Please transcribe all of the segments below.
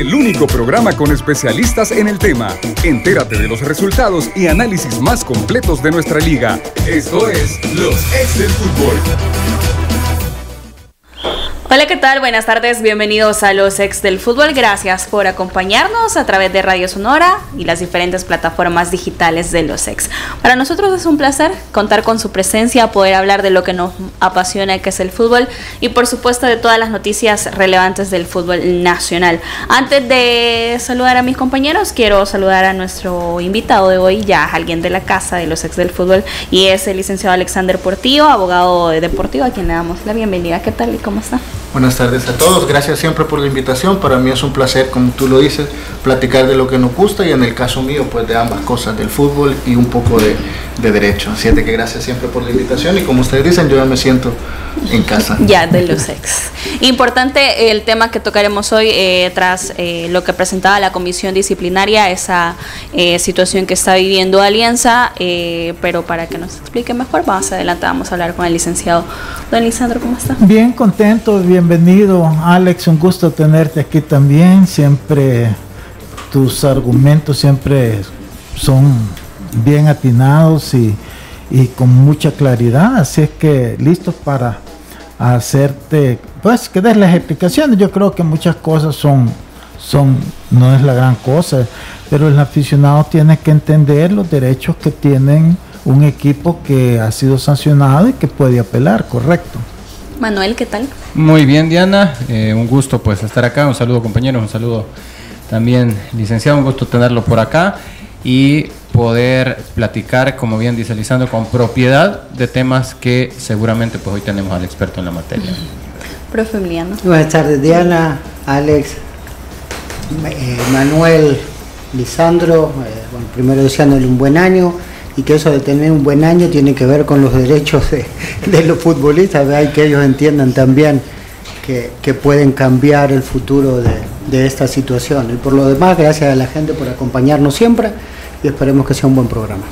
el único programa con especialistas en el tema. Entérate de los resultados y análisis más completos de nuestra liga. Esto es Los Ex del Fútbol. Hola, ¿qué tal? Buenas tardes, bienvenidos a los ex del fútbol. Gracias por acompañarnos a través de Radio Sonora y las diferentes plataformas digitales de los ex. Para nosotros es un placer contar con su presencia, poder hablar de lo que nos apasiona, que es el fútbol, y por supuesto de todas las noticias relevantes del fútbol nacional. Antes de saludar a mis compañeros, quiero saludar a nuestro invitado de hoy, ya alguien de la casa de los ex del fútbol, y es el licenciado Alexander Portillo, abogado deportivo, a quien le damos la bienvenida. ¿Qué tal y cómo está? Buenas tardes a todos, gracias siempre por la invitación. Para mí es un placer, como tú lo dices, platicar de lo que nos gusta y en el caso mío, pues de ambas cosas, del fútbol y un poco de, de derecho. Así que gracias siempre por la invitación y como ustedes dicen, yo ya me siento en casa. Ya, de los ex. Importante el tema que tocaremos hoy eh, tras eh, lo que presentaba la comisión disciplinaria, esa eh, situación que está viviendo Alianza, pero para que nos explique mejor, más adelante vamos a hablar con el licenciado. Don Lisandro, ¿cómo está? Bien contento, bienvenido Alex, un gusto tenerte aquí también, siempre tus argumentos siempre son bien atinados y, y con mucha claridad, así es que listos para hacerte, pues que des las explicaciones. Yo creo que muchas cosas son, son, no es la gran cosa, pero el aficionado tiene que entender los derechos que tienen un equipo que ha sido sancionado y que puede apelar, correcto. Manuel, ¿qué tal? Muy bien, Diana, eh, un gusto pues estar acá, un saludo compañeros, un saludo también licenciado, un gusto tenerlo por acá y poder platicar, como bien dice Lisandro, con propiedad de temas que seguramente pues hoy tenemos al experto en la materia. Profe Emiliano. Buenas tardes Diana, Alex, eh, Manuel, Lisandro, eh, bueno, primero deseándole un buen año y que eso de tener un buen año tiene que ver con los derechos de, de los futbolistas, ¿verdad? y que ellos entiendan también que, que pueden cambiar el futuro de, de esta situación. Y por lo demás, gracias a la gente por acompañarnos siempre y esperemos que sea un buen programa.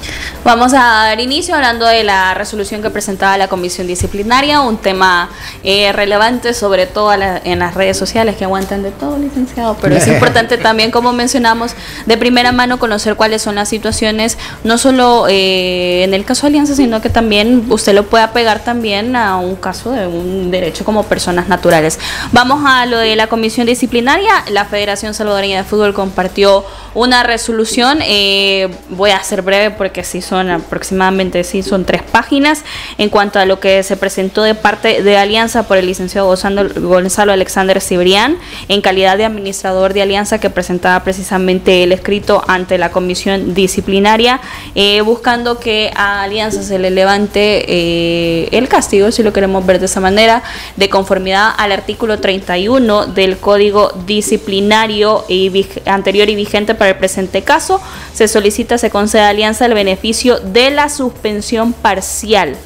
Vamos a dar inicio hablando de la resolución que presentaba la Comisión Disciplinaria, un tema eh, relevante sobre todo en las redes sociales que aguantan de todo, licenciado, pero es importante también, como mencionamos, de primera mano conocer cuáles son las situaciones, no solo eh, en el caso de Alianza, sino que también usted lo pueda pegar también a un caso de un derecho como personas naturales. Vamos a lo de la Comisión Disciplinaria, la Federación Salvadoreña de Fútbol compartió una resolución. Eh, voy a ser breve porque sí son aproximadamente, sí son tres páginas en cuanto a lo que se presentó de parte de Alianza por el licenciado Gonzalo Alexander Cibrián en calidad de administrador de Alianza que presentaba precisamente el escrito ante la comisión disciplinaria eh, buscando que a Alianza se le levante eh, el castigo, si lo queremos ver de esa manera, de conformidad al artículo 31 del Código Disciplinario anterior y vigente para el presente caso. Se solicita se concede a Alianza el beneficio de la suspensión parcial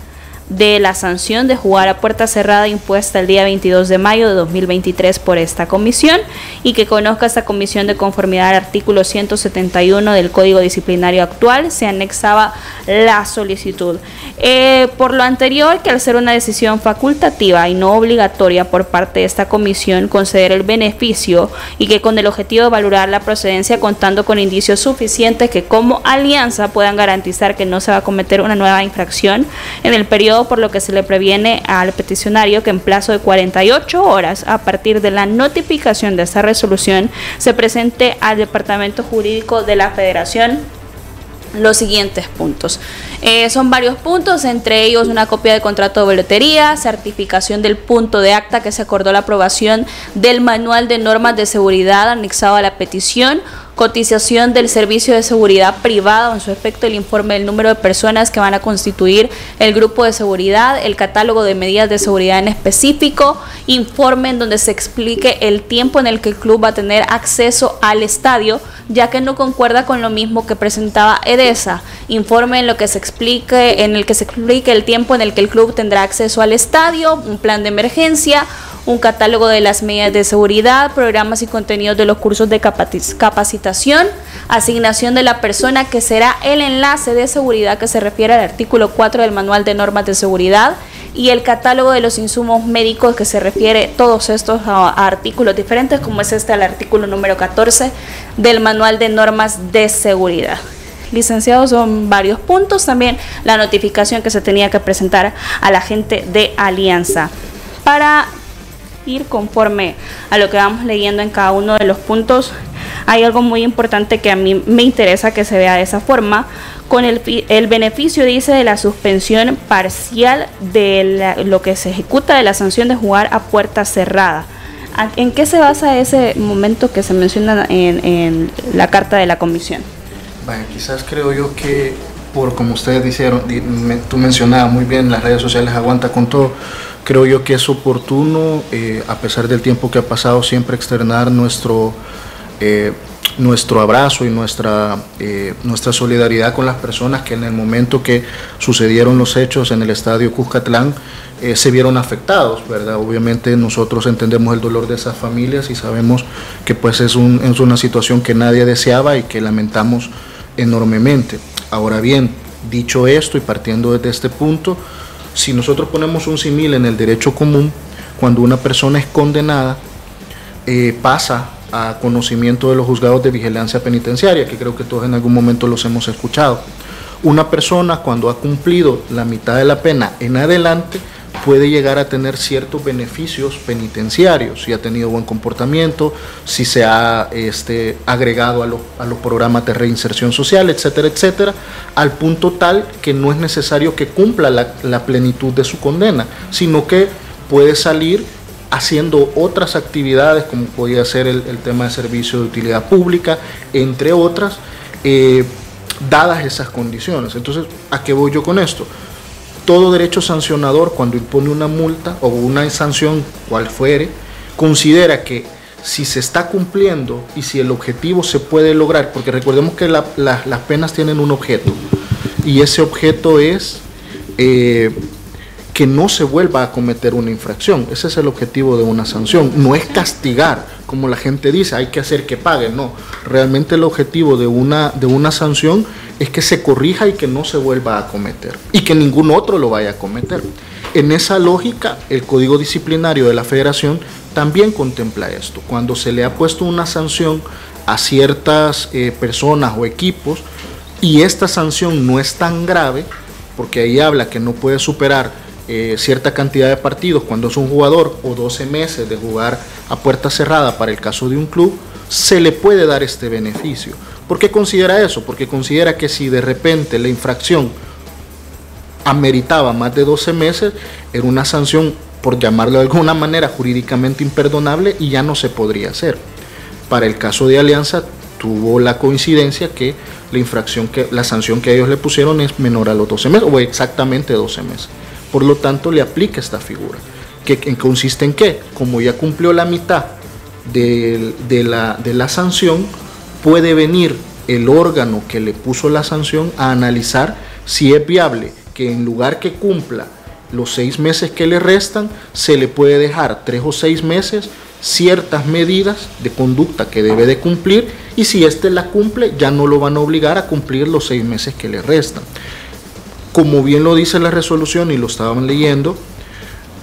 de la sanción de jugar a puerta cerrada impuesta el día 22 de mayo de 2023 por esta comisión y que conozca esta comisión de conformidad al artículo 171 del Código Disciplinario actual, se anexaba la solicitud. Eh, por lo anterior, que al ser una decisión facultativa y no obligatoria por parte de esta comisión conceder el beneficio y que con el objetivo de valorar la procedencia contando con indicios suficientes que como alianza puedan garantizar que no se va a cometer una nueva infracción en el periodo por lo que se le previene al peticionario que en plazo de 48 horas a partir de la notificación de esta resolución se presente al Departamento Jurídico de la Federación los siguientes puntos. Eh, son varios puntos, entre ellos una copia de contrato de boletería, certificación del punto de acta que se acordó la aprobación del manual de normas de seguridad anexado a la petición, cotización del servicio de seguridad privado, en su efecto el informe del número de personas que van a constituir el grupo de seguridad, el catálogo de medidas de seguridad en específico, informe en donde se explique el tiempo en el que el club va a tener acceso al estadio, ya que no concuerda con lo mismo que presentaba EDESA, informe en lo que se explique, en el que se explique el tiempo en el que el club tendrá acceso al estadio, un plan de emergencia, un catálogo de las medidas de seguridad, programas y contenidos de los cursos de capacitación, asignación de la persona que será el enlace de seguridad que se refiere al artículo 4 del Manual de Normas de Seguridad y el catálogo de los insumos médicos que se refiere todos estos artículos diferentes, como es este el artículo número 14 del Manual de Normas de Seguridad. Licenciados, son varios puntos. También la notificación que se tenía que presentar a la gente de Alianza. Para ir conforme a lo que vamos leyendo en cada uno de los puntos, hay algo muy importante que a mí me interesa que se vea de esa forma, con el, el beneficio, dice, de la suspensión parcial de lo que se ejecuta de la sanción de jugar a puerta cerrada. ¿En qué se basa ese momento que se menciona en, en la carta de la comisión? Bueno, quizás creo yo que por como ustedes dijeron, tú mencionabas muy bien, las redes sociales aguanta con todo. Creo yo que es oportuno, eh, a pesar del tiempo que ha pasado, siempre externar nuestro eh, nuestro abrazo y nuestra, eh, nuestra solidaridad con las personas que en el momento que sucedieron los hechos en el estadio Cuscatlán se vieron afectados, ¿verdad? Obviamente nosotros entendemos el dolor de esas familias y sabemos que pues es, un, es una situación que nadie deseaba y que lamentamos enormemente. Ahora bien, dicho esto y partiendo desde este punto, si nosotros ponemos un simil en el derecho común, cuando una persona es condenada, eh, pasa a conocimiento de los juzgados de vigilancia penitenciaria, que creo que todos en algún momento los hemos escuchado. Una persona cuando ha cumplido la mitad de la pena en adelante puede llegar a tener ciertos beneficios penitenciarios, si ha tenido buen comportamiento, si se ha este, agregado a, a los programas de reinserción social, etcétera, etcétera, al punto tal que no es necesario que cumpla la, la plenitud de su condena, sino que puede salir haciendo otras actividades como podía ser el, tema de servicio de utilidad pública, entre otras, eh, dadas esas condiciones. Entonces, ¿a qué voy yo con esto? Todo derecho sancionador, cuando impone una multa o una sanción, cual fuere, considera que si se está cumpliendo y si el objetivo se puede lograr, porque recordemos que las penas tienen un objeto, y ese objeto es eh, que no se vuelva a cometer una infracción. Ese es el objetivo de una sanción. No es castigar, como la gente dice, hay que hacer que pague. No, realmente el objetivo de una, de una sanción es que se corrija y que no se vuelva a cometer. Y que ningún otro lo vaya a cometer. En esa lógica, el Código Disciplinario de la Federación también contempla esto. Cuando se le ha puesto una sanción a ciertas eh, personas o equipos y esta sanción no es tan grave, porque ahí habla que no puede superar eh, cierta cantidad de partidos cuando es un jugador o 12 meses de jugar a puerta cerrada para el caso de un club, se le puede dar este beneficio. ¿Por qué considera eso? Porque considera que si de repente la infracción ameritaba más de 12 meses, era una sanción, por llamarlo de alguna manera, jurídicamente imperdonable y ya no se podría hacer. Para el caso de Alianza tuvo la coincidencia que la infracción que la sanción que ellos le pusieron es menor a los 12 meses o exactamente 12 meses. Por lo tanto, le aplica esta figura. ¿Que, ¿Consiste en qué? Como ya cumplió la mitad de, la, de la sanción, puede venir el órgano que le puso la sanción a analizar si es viable que en lugar que cumpla los seis meses que le restan, se le puede dejar tres o seis meses ciertas medidas de conducta que debe de cumplir y si éste la cumple ya no lo van a obligar a cumplir los seis meses que le restan como bien lo dice la resolución y lo estaban leyendo,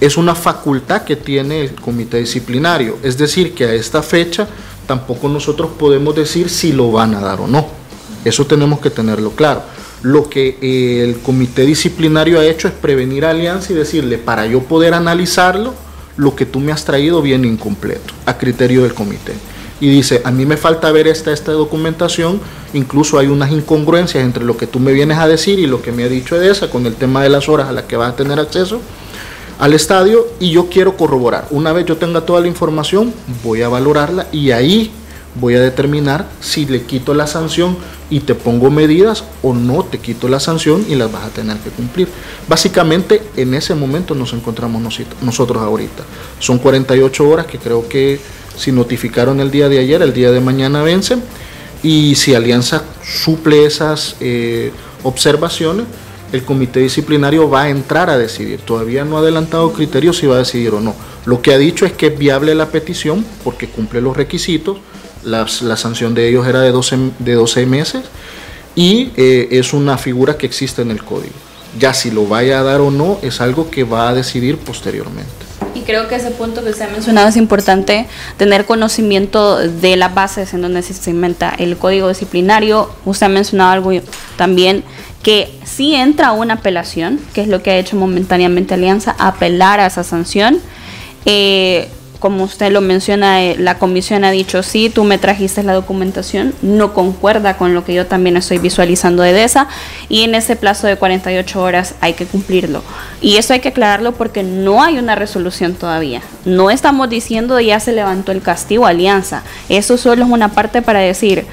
es una facultad que tiene el comité disciplinario. Es decir, que a esta fecha tampoco nosotros podemos decir si lo van a dar o no. Eso tenemos que tenerlo claro. Lo que eh, el comité disciplinario ha hecho es prevenir a Alianza y decirle, para yo poder analizarlo, lo que tú me has traído viene incompleto, a criterio del comité y dice, a mí me falta ver esta, esta documentación, incluso hay unas incongruencias entre lo que tú me vienes a decir y lo que me ha dicho Edesa con el tema de las horas a las que vas a tener acceso al estadio y yo quiero corroborar. Una vez yo tenga toda la información, voy a valorarla y ahí voy a determinar si le quito la sanción y te pongo medidas o no te quito la sanción y las vas a tener que cumplir. Básicamente en ese momento nos encontramos nosotros ahorita. Son 48 horas que creo que si notificaron el día de ayer, el día de mañana vencen. Y si Alianza suple esas eh, observaciones, el comité disciplinario va a entrar a decidir. Todavía no ha adelantado criterios si va a decidir o no. Lo que ha dicho es que es viable la petición porque cumple los requisitos. La, sanción de ellos era de 12, de 12 meses y eh, es una figura que existe en el código. Ya si lo vaya a dar o no es algo que va a decidir posteriormente. Y creo que ese punto que usted ha mencionado es importante, tener conocimiento de las bases en donde se cimenta el código disciplinario. Usted ha mencionado algo también que si entra una apelación, que es lo que ha hecho momentáneamente Alianza, apelar a esa sanción. Eh, como usted lo menciona, eh, la comisión ha dicho, sí, tú me trajiste la documentación, no concuerda con lo que yo también estoy visualizando de esa, y en ese plazo de 48 horas hay que cumplirlo. Y eso hay que aclararlo porque no hay una resolución todavía. No estamos diciendo ya se levantó el castigo alianza. Eso solo es una parte para decir,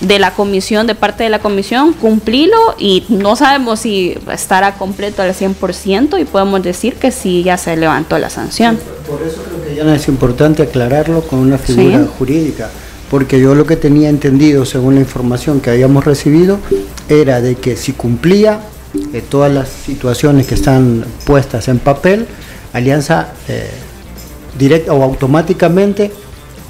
de la comisión, de parte de la comisión, cumplilo y no sabemos si estará completo al 100% y podemos decir que sí ya se levantó la sanción. Por eso creo que ya es importante aclararlo con una figura jurídica, porque yo lo que tenía entendido, según la información que habíamos recibido, era de que si cumplía eh, todas las situaciones que están puestas en papel, Alianza eh, directa o automáticamente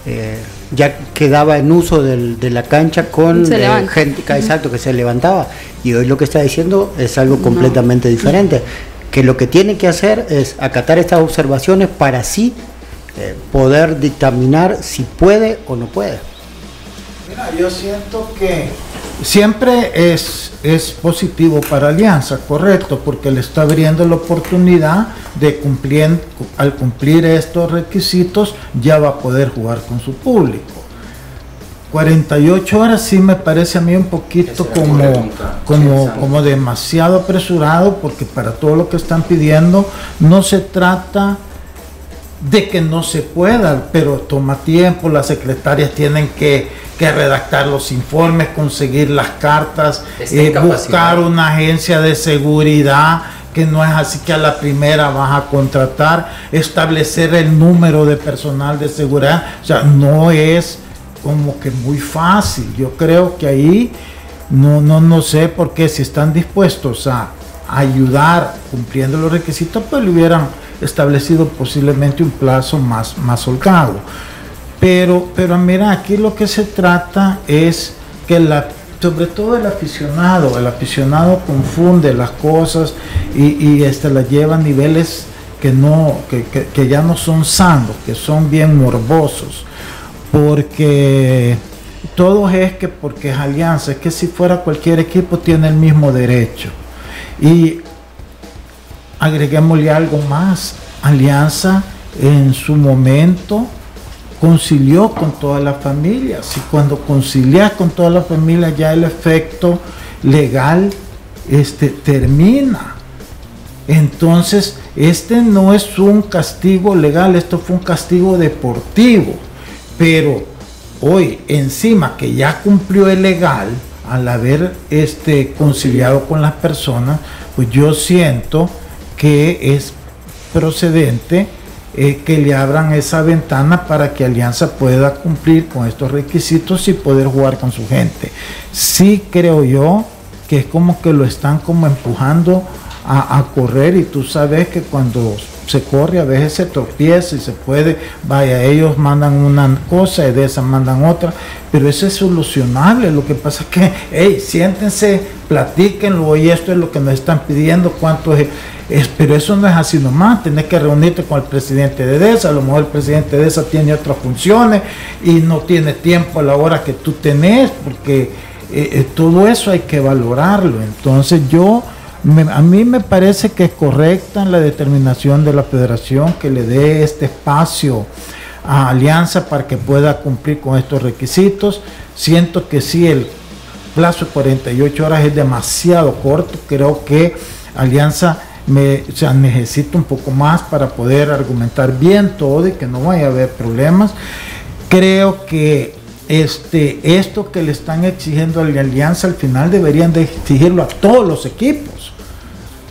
eh, ya quedaba en uso de la cancha con eh, gente, exacto, que se levantaba. Y hoy lo que está diciendo es algo completamente diferente. Que lo que tiene que hacer es acatar estas observaciones para así eh, poder dictaminar si puede o no puede. Mira, yo siento que siempre es, es positivo para Alianza, correcto, porque le está abriendo la oportunidad de cumplir, al cumplir estos requisitos, ya va a poder jugar con su público. 48 horas sí me parece a mí un poquito como, como, como demasiado apresurado, porque para todo lo que están pidiendo no se trata de que no se pueda, pero toma tiempo, las secretarias tienen que que redactar los informes, conseguir las cartas, eh, buscar una agencia de seguridad que no es así que a la primera vas a contratar, establecer el número de personal de seguridad, o sea, no es como que muy fácil. Yo creo que ahí no, no, no sé por qué si están dispuestos a ayudar cumpliendo los requisitos, pues le hubieran establecido posiblemente un plazo más, más holgado. Pero, pero mira, aquí lo que se trata es que la, sobre todo el aficionado, el aficionado confunde las cosas y, este, las lleva a niveles que, no, que, que, ya no son sanos, que son bien morbosos. Porque todo es que porque es alianza, es que si fuera cualquier equipo tiene el mismo derecho. Y agreguémosle algo más, alianza en su momento concilió con toda la familia. Si cuando concilias con toda la familia ya el efecto legal este, termina. Entonces, este no es un castigo legal, esto fue un castigo deportivo. Pero hoy, encima que ya cumplió el legal, al haber este, conciliado con las personas, pues yo siento que es procedente eh, que le abran esa ventana para que Alianza pueda cumplir con estos requisitos y poder jugar con su gente. Sí creo yo que es como que lo están como empujando a, correr y tú sabes que cuando se corre a veces se tropieza y se puede, vaya, ellos mandan una cosa y de esa mandan otra, pero eso es solucionable, lo que pasa es que, hey, siéntense, platíquenlo y esto es lo que nos están pidiendo, cuánto es pero eso no es así nomás, tenés que reunirte con el presidente de DESA, a lo mejor el presidente de DESA tiene otras funciones y no tiene tiempo a la hora que tú tenés, porque eh, eh, todo eso hay que valorarlo. Entonces yo, a mí me parece que es correcta la determinación de la federación que le dé este espacio a Alianza para que pueda cumplir con estos requisitos. Siento que si el plazo de 48 horas es demasiado corto, creo que Alianza me, necesito un poco más para poder argumentar bien todo y que no vaya a haber problemas. Creo que este, esto que le están exigiendo a la alianza al final deberían de exigirlo a todos los equipos,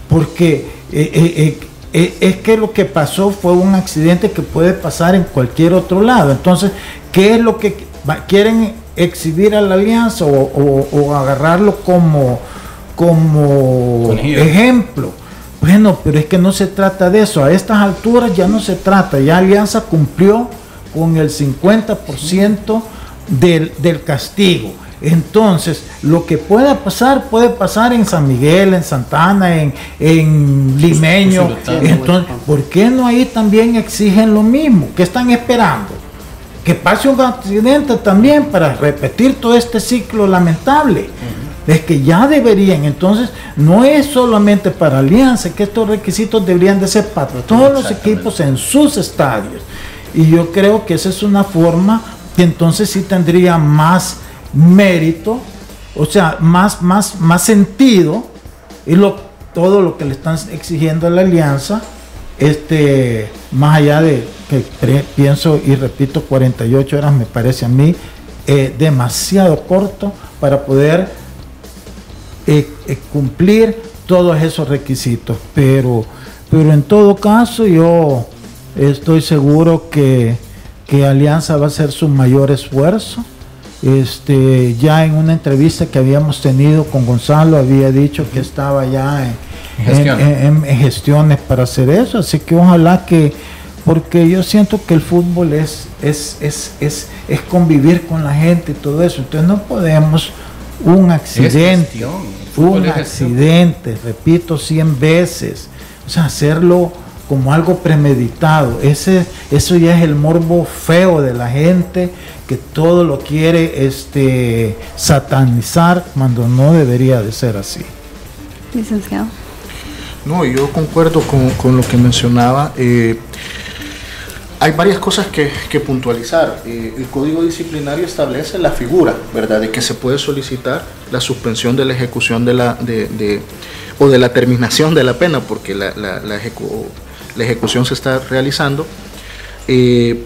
porque eh, eh, eh, es que lo que pasó fue un accidente que puede pasar en cualquier otro lado. Entonces, ¿qué es lo que quieren exhibir a la alianza o agarrarlo como como ejemplo. Bueno, pero es que no se trata de eso. A estas alturas ya no se trata. Ya Alianza cumplió con el 50% del, del castigo. Entonces, lo que pueda pasar, puede pasar en San Miguel, en Santana, en, en Limeño. Entonces, ¿por qué no ahí también exigen lo mismo? ¿Qué están esperando? Que pase un accidente también para repetir todo este ciclo lamentable. Es que ya deberían, entonces, no es solamente para Alianza, que estos requisitos deberían de ser para todos los equipos en sus estadios. Y yo creo que esa es una forma que entonces sí tendría más mérito, o sea, más, más, más sentido, y todo lo que le están exigiendo a la alianza, este, más allá de que pienso y repito, 48 horas me parece a mí eh, demasiado corto para poder eh, eh, cumplir todos esos requisitos. Pero, pero en todo caso yo estoy seguro que, que Alianza va a hacer su mayor esfuerzo. Este, ya en una entrevista que habíamos tenido con Gonzalo había dicho que estaba ya en, gestiones para hacer eso, así que ojalá que, porque yo siento que el fútbol es, es, es, es, es convivir con la gente y todo eso, entonces no podemos un accidente, un accidente, repito 100 veces, o sea, hacerlo como algo premeditado. Ese, eso ya es el morbo feo de la gente que todo lo quiere este, satanizar cuando no debería de ser así. Licenciado. No, yo concuerdo con, lo que mencionaba. Eh, hay varias cosas que, puntualizar. Eh, el Código Disciplinario establece la figura, ¿verdad?, de que se puede solicitar la suspensión de la ejecución de la, de, o de la terminación de la pena, porque la, la, la, ejecución se está realizando. Eh,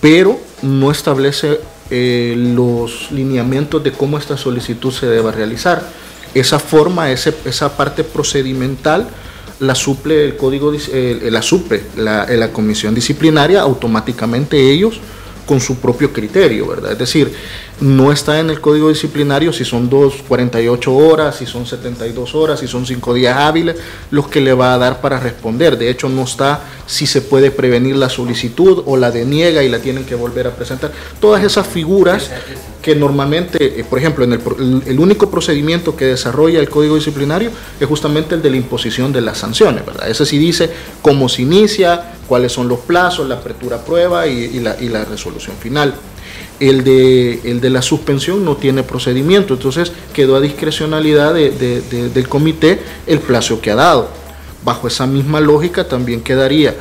pero no establece eh, los lineamientos de cómo esta solicitud se deba realizar. Esa forma, esa parte procedimental la suple el código, eh, la suple la, la comisión disciplinaria automáticamente ellos con su propio criterio, ¿verdad? Es decir, no está en el código disciplinario si son 2, 48 horas, si son 72 horas, si son 5 días hábiles, los que le va a dar para responder. De hecho, no está si se puede prevenir la solicitud o la deniega y la tienen que volver a presentar. Todas esas figuras que normalmente, eh, por ejemplo, en el, el, único procedimiento que desarrolla el código disciplinario es justamente el de la imposición de las sanciones, ¿verdad? Ese sí dice cómo se inicia, cuáles son los plazos, la apertura a prueba y, la, resolución final. El de la suspensión no tiene procedimiento, entonces quedó a discrecionalidad del comité el plazo que ha dado. Bajo esa misma lógica también quedaría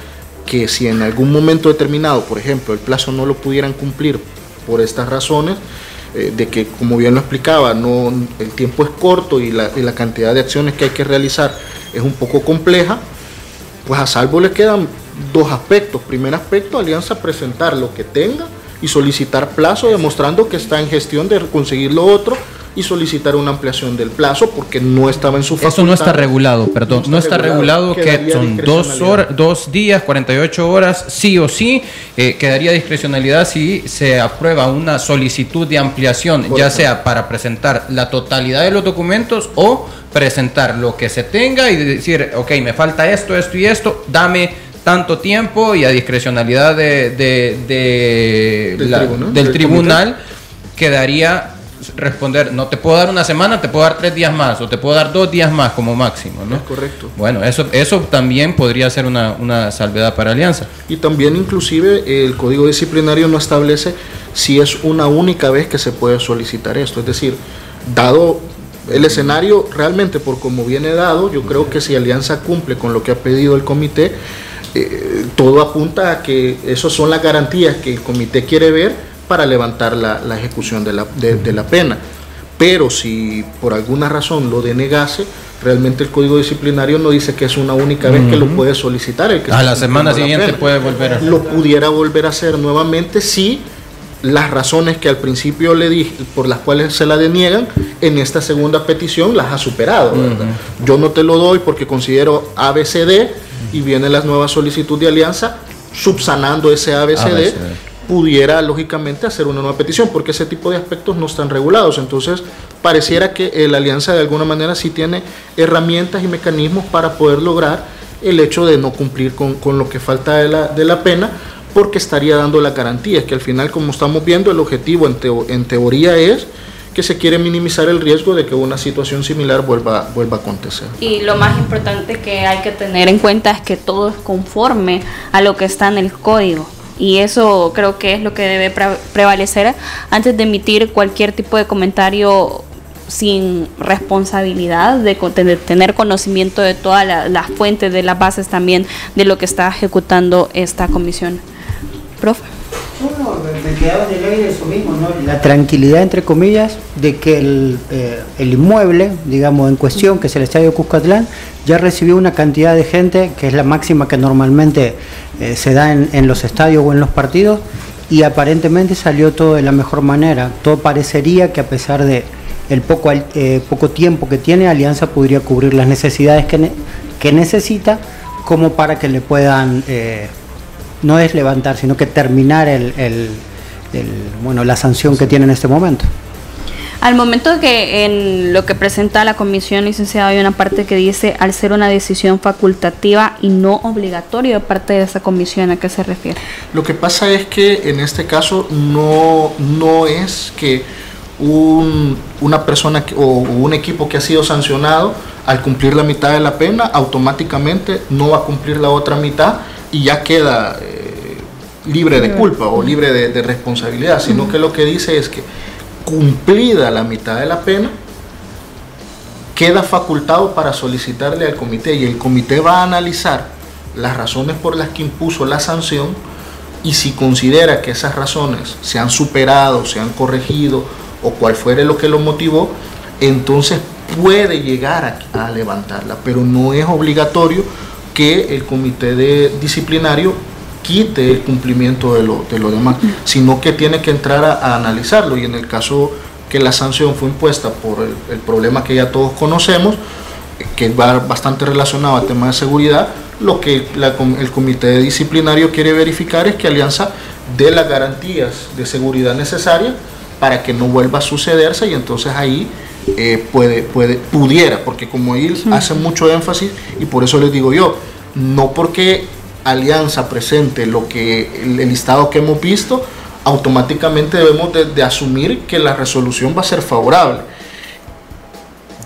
que si en algún momento determinado, por ejemplo, el plazo no lo pudieran cumplir por estas razones, eh, de que, como bien lo explicaba, no, el tiempo es corto y la, y la cantidad de acciones que hay que realizar es un poco compleja, pues a salvo le quedan dos aspectos. Primer aspecto, Alianza presentar lo que tenga y solicitar plazo demostrando que está en gestión de conseguir lo otro y solicitar una ampliación del plazo porque no estaba en su facultad. Eso no está regulado, perdón, no está, regulado, que son dos, horas, dos días, 48 horas, sí o sí, eh, quedaría discrecionalidad si se aprueba una solicitud de ampliación, ya sea para presentar la totalidad de los documentos o presentar lo que se tenga y decir, ok, me falta esto, esto y esto, dame tanto tiempo y a discrecionalidad de, del, tribunal, quedaría responder, no te puedo dar una semana, te puedo dar tres días más o te puedo dar dos días más como máximo, ¿no? correcto. Bueno, eso, eso también podría ser una, una salvedad para Alianza. Y también inclusive el Código Disciplinario no establece si es una única vez que se puede solicitar esto, es decir, dado el escenario realmente por como viene dado, yo creo que si Alianza cumple con lo que ha pedido el comité, eh, todo apunta a que esas son las garantías que el comité quiere ver para levantar la, ejecución de la, de, la, pena. Pero si por alguna razón lo denegase, realmente el código disciplinario no dice que es una única vez que lo puede solicitar. El que a la semana siguiente puede volver a Lo pudiera volver a hacer nuevamente si las razones que al principio le dije, por las cuales se la deniegan, en esta segunda petición las ha superado. Yo no te lo doy porque considero ABCD y viene la nueva solicitud de alianza subsanando ese ABCD, pudiera lógicamente hacer una nueva petición, porque ese tipo de aspectos no están regulados. Entonces, pareciera que la alianza de alguna manera sí tiene herramientas y mecanismos para poder lograr el hecho de no cumplir con, lo que falta de la, de la pena, porque estaría dando la garantía, que al final, como estamos viendo, el objetivo en, en teoría es que se quiere minimizar el riesgo de que una situación similar vuelva, vuelva a acontecer. Y lo más importante que hay que tener en cuenta es que todo es conforme a lo que está en el código. Y eso creo que es lo que debe prevalecer antes de emitir cualquier tipo de comentario sin responsabilidad de, tener conocimiento de todas las fuentes, de las bases también de lo que está ejecutando esta comisión. Profe. Uno, me quedaba en el eso mismo, ¿no? La tranquilidad, entre comillas, de que el, eh, el, inmueble, digamos, en cuestión, que es el Estadio Cuscatlán, ya recibió una cantidad de gente, que es la máxima que normalmente eh, se da en, los estadios o en los partidos, y aparentemente salió todo de la mejor manera. Todo parecería que a pesar de el poco, eh, poco tiempo que tiene, Alianza podría cubrir las necesidades que, que necesita como para que le puedan no es levantar, sino que terminar el, bueno, la sanción que tiene en este momento. Al momento que en lo que presenta la comisión licenciada hay una parte que dice al ser una decisión facultativa y no obligatoria de parte de esa comisión, ¿a qué se refiere? Lo que pasa es que en este caso no, no es que un, una persona o un equipo que ha sido sancionado al cumplir la mitad de la pena automáticamente no va a cumplir la otra mitad y ya queda eh, libre de culpa o libre de, responsabilidad, sino que lo que dice es que cumplida la mitad de la pena, queda facultado para solicitarle al comité y el comité va a analizar las razones por las que impuso la sanción y si considera que esas razones se han superado, se han corregido o cual fuere lo que lo motivó, entonces puede llegar a levantarla, pero no es obligatorio que el comité de disciplinario quite el cumplimiento de lo, de lo demás, sino que tiene que entrar a, analizarlo. Y en el caso que la sanción fue impuesta por el, problema que ya todos conocemos, que va bastante relacionado al tema de seguridad, lo que el comité disciplinario quiere verificar es que Alianza dé las garantías de seguridad necesarias para que no vuelva a sucederse y entonces ahí eh, puede, puede, pudiera, porque como él hace mucho énfasis, y por eso les digo yo, no porque Alianza presente lo que el, listado que hemos visto, automáticamente debemos de, asumir que la resolución va a ser favorable.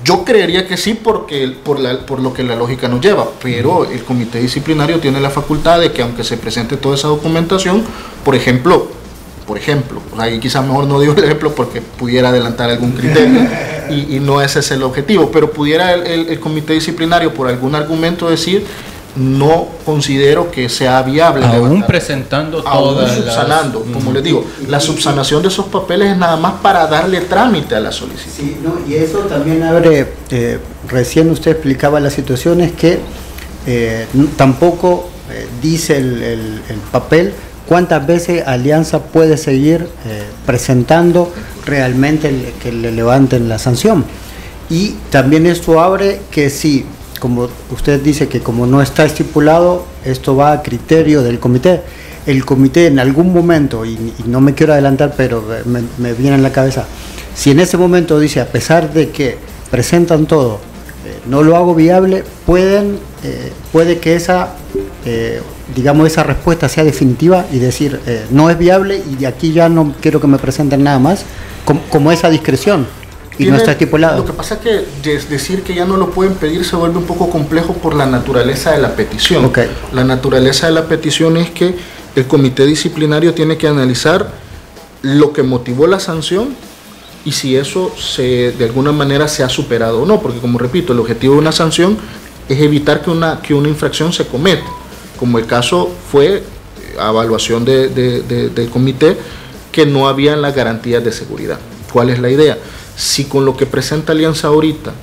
Yo creería que sí porque, por, por lo que la lógica nos lleva, pero el comité disciplinario tiene la facultad de que aunque se presente toda esa documentación, por ejemplo, por ejemplo, ahí quizás mejor no digo el ejemplo porque pudiera adelantar algún criterio y, no ese es el objetivo, pero pudiera el, comité disciplinario por algún argumento decir no considero que sea viable. Aún presentando aún subsanando, como les digo, la subsanación de esos papeles es nada más para darle trámite a la solicitud. Sí, y eso también abre, eh, recién usted explicaba la situación, es que eh, tampoco eh, dice el papel cuántas veces Alianza puede seguir eh, presentando realmente que le levanten la sanción. Y también esto abre que si, como usted dice que como no está estipulado, esto va a criterio del comité. El comité en algún momento, y, no me quiero adelantar, pero me, viene en la cabeza, si en ese momento dice, a pesar de que presentan todo, eh, no lo hago viable, pueden, eh, puede que esa digamos, esa respuesta sea definitiva y decir, eh, no es viable y de aquí ya no quiero que me presenten nada más, como, esa discreción. Y no está estipulado. Lo que pasa es que decir que ya no lo pueden pedir se vuelve un poco complejo por la naturaleza de la petición. La naturaleza de la petición es que el comité disciplinario tiene que analizar lo que motivó la sanción y si eso se, de alguna manera se ha superado o no, porque como repito, el objetivo de una sanción es evitar que una, que una infracción se cometa como el caso fue eh, a evaluación del comité, que no habían las garantías de seguridad. ¿Cuál es la idea? Si con lo que presenta Alianza ahorita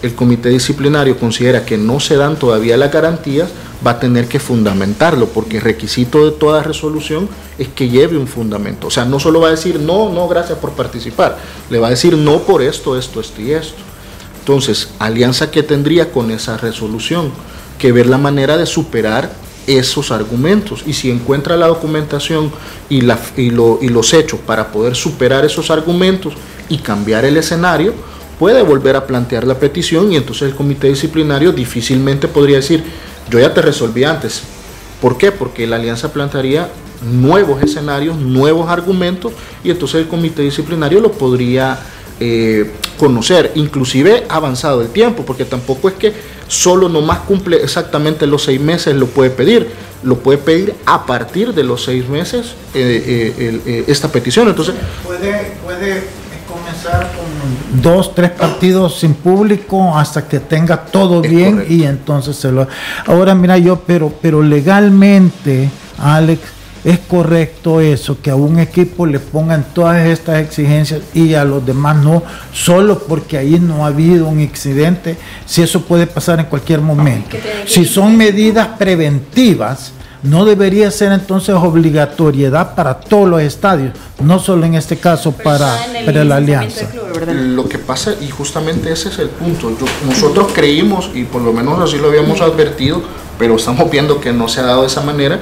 el comité disciplinario considera que no se dan todavía las garantías, va a tener que fundamentarlo, porque el requisito de toda resolución es que lleve un fundamento. O sea, no solo va a decir no, no, gracias por participar, le va a decir no por esto, esto, esto y esto. Entonces, Alianza, ¿qué tendría con esa resolución? Que ver la manera de superar esos argumentos y si encuentra la documentación y, la, y, y los hechos para poder superar esos argumentos y cambiar el escenario, puede volver a plantear la petición y entonces el comité disciplinario difícilmente podría decir, yo ya te resolví antes. ¿Por qué? Porque la alianza plantearía nuevos escenarios, nuevos argumentos y entonces el comité disciplinario lo podría eh, conocer, inclusive avanzado el tiempo, porque tampoco es que solo nomás cumple exactamente los seis meses lo puede pedir, lo puede pedir a partir de los seis meses eh, eh, esta petición. Entonces puede, puede comenzar con dos, tres partidos sin público hasta que tenga todo bien y entonces se lo. Ahora mira yo, pero, pero legalmente, Alex es correcto eso, que a un equipo le pongan todas estas exigencias y a los demás no, solo porque ahí no ha habido un accidente, si eso puede pasar en cualquier momento. Si son medidas preventivas, no debería ser entonces obligatoriedad para todos los estadios, no solo en este caso para, para la alianza. lo que pasa, y justamente ese es el punto, nosotros creímos, y por lo menos así lo habíamos advertido, pero estamos viendo que no se ha dado de esa manera,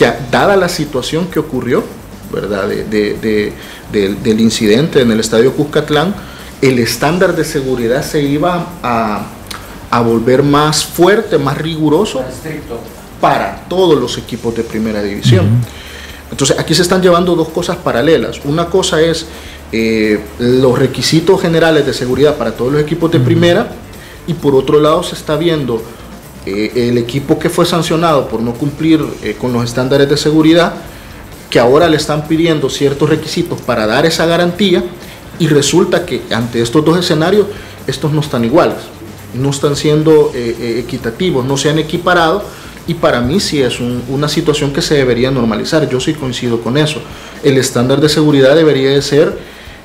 que dada la situación que ocurrió, ¿verdad? De, del incidente en el estadio Cuscatlán, el estándar de seguridad se iba a, a volver más fuerte, más riguroso para todos los equipos de primera división. Entonces aquí se están llevando dos cosas paralelas. Una cosa es eh, los requisitos generales de seguridad para todos los equipos de primera y por otro lado se está viendo eh, el equipo que fue sancionado por no cumplir eh, con los estándares de seguridad, que ahora le están pidiendo ciertos requisitos para dar esa garantía y resulta que ante estos dos escenarios estos no están iguales, no están siendo eh, equitativos, no se han equiparado y para mí sí es una situación que se debería normalizar, yo sí coincido con eso. El estándar de seguridad debería de ser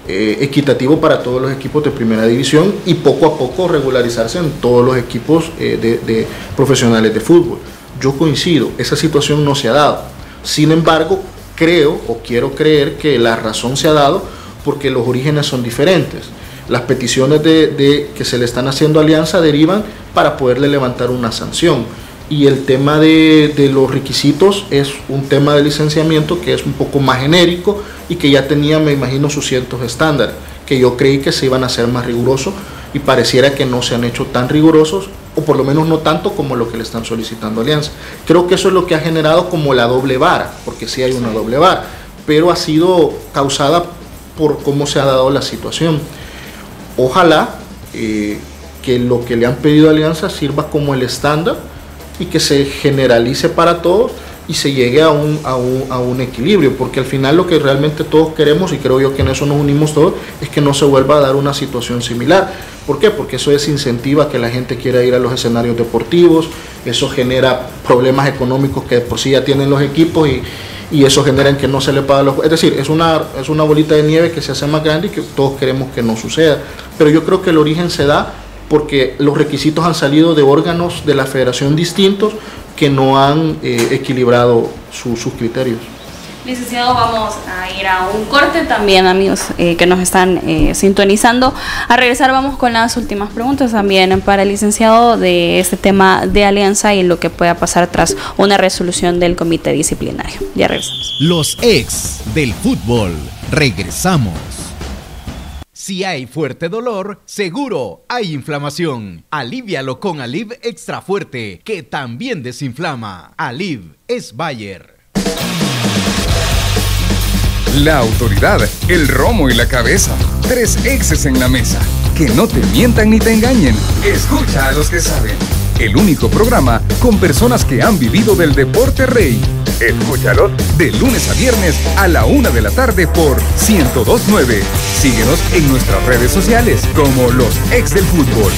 eh, equitativo para todos los equipos de primera división y poco a poco regularizarse en todos los equipos eh, de, profesionales de fútbol. Yo coincido, esa situación no se ha dado. Sin embargo, creo o quiero creer que la razón se ha dado porque los orígenes son diferentes. Las peticiones de, que se le están haciendo alianza derivan para poderle levantar una sanción y el tema de, de, los requisitos es un tema de licenciamiento que es un poco más genérico y que ya tenía, me imagino, sus ciertos estándares, que yo creí que se iban a hacer más rigurosos y pareciera que no se han hecho tan rigurosos, o por lo menos no tanto como lo que le están solicitando Alianza. Creo que eso es lo que ha generado como la doble vara, porque sí hay una doble vara, pero ha sido causada por cómo se ha dado la situación. Ojalá eh, que lo que le han pedido a Alianza sirva como el estándar y que se generalice para todos y se llegue a un, a un, a un equilibrio, porque al final lo que realmente todos queremos, y creo yo que en eso nos unimos todos, es que no se vuelva a dar una situación similar. ¿Por qué? Porque eso desincentiva que la gente quiera ir a los escenarios deportivos, eso genera problemas económicos que por sí ya tienen los equipos y, y eso genera en que no se le paga los... Es decir, es una, es una bolita de nieve que se hace más grande y que todos queremos que no suceda. Pero yo creo que el origen se da porque los requisitos han salido de órganos de la federación distintos que no han eh, equilibrado sus criterios. Licenciado, vamos a ir a un corte también, amigos eh, que nos están eh, sintonizando. A regresar vamos con las últimas preguntas también para el licenciado de este tema de alianza y lo que pueda pasar tras una resolución del comité disciplinario. Ya regresamos. Los ex del fútbol. Regresamos. Si hay fuerte dolor, seguro hay inflamación. Alivialo con Aliv Extra Fuerte, que también desinflama. Aliv es Bayer. La autoridad, el romo y la cabeza. Tres exes en la mesa. Que no te mientan ni te engañen. Escucha a los que saben. El único programa con personas que han vivido del deporte rey Escúchalos de lunes a viernes a la una de la tarde por 1029. Síguenos en nuestras redes sociales como los ex del fútbol.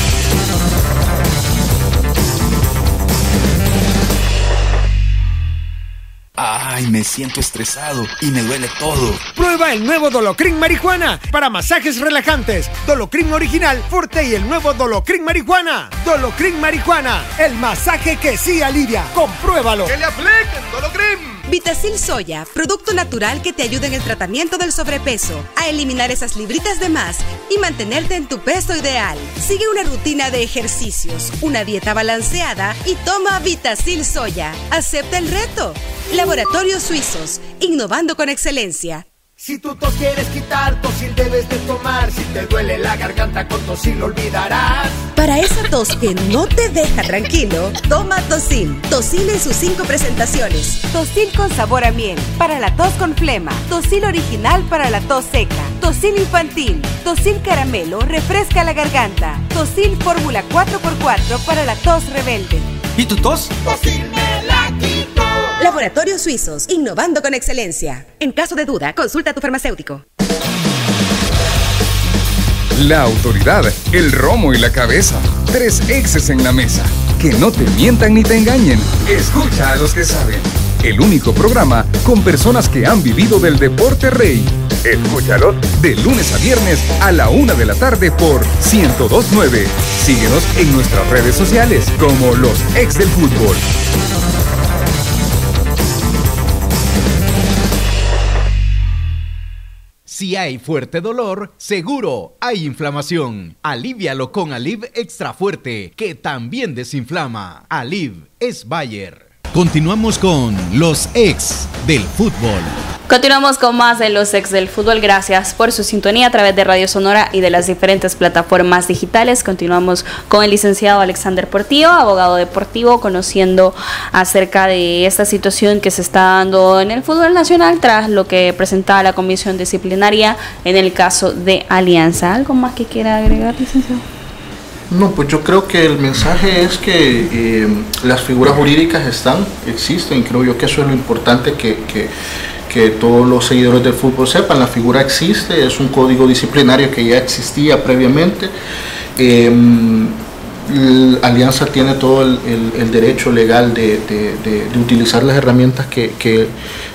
Me siento estresado y me duele todo. Prueba el nuevo Dolocrin Marihuana para masajes relajantes. Dolocrin original, fuerte y el nuevo Dolocrin Marihuana. Dolocrin Marihuana, el masaje que sí alivia. Compruébalo. ¡Que le apliquen Dolocrin! Vitacil Soya, producto natural que te ayuda en el tratamiento del sobrepeso, a eliminar esas libritas de más y mantenerte en tu peso ideal. Sigue una rutina de ejercicios, una dieta balanceada y toma Vitacil Soya. Acepta el reto. Laboratorios Suizos, innovando con excelencia. Si tu tos quieres quitar, Tosil debes de tomar. Si te duele la garganta, con Tosil lo olvidarás. Para esa tos que no te deja tranquilo, toma Tosil. Tosil en sus cinco presentaciones. Tosil con sabor a miel, para la tos con flema. Tosil original para la tos seca. Tosil infantil. Tosil caramelo, refresca la garganta. Tosil fórmula 4x4 para la tos rebelde. ¿Y tu tos? Tosil. Laboratorios Suizos, innovando con excelencia. En caso de duda, consulta a tu farmacéutico. La autoridad, el romo y la cabeza. Tres exes en la mesa. Que no te mientan ni te engañen. Escucha a los que saben. El único programa con personas que han vivido del deporte rey. Escúchalos de lunes a viernes a la una de la tarde por 1029. Síguenos en nuestras redes sociales como los ex del fútbol. Si hay fuerte dolor, seguro hay inflamación. Alivialo con Aliv Extra Fuerte, que también desinflama. Aliv es Bayer. Continuamos con los ex del fútbol. Continuamos con más de los ex del fútbol. Gracias por su sintonía a través de Radio Sonora y de las diferentes plataformas digitales. Continuamos con el licenciado Alexander Portillo, abogado deportivo, conociendo acerca de esta situación que se está dando en el fútbol nacional tras lo que presentaba la comisión disciplinaria en el caso de Alianza. ¿Algo más que quiera agregar, licenciado? No, pues yo creo que el mensaje es que eh, las figuras jurídicas están, existen, creo yo que eso es lo importante que, que, todos los seguidores del fútbol sepan, la figura existe, es un código disciplinario que ya existía previamente. Eh, Alianza tiene todo el, derecho legal de, utilizar las herramientas que, que,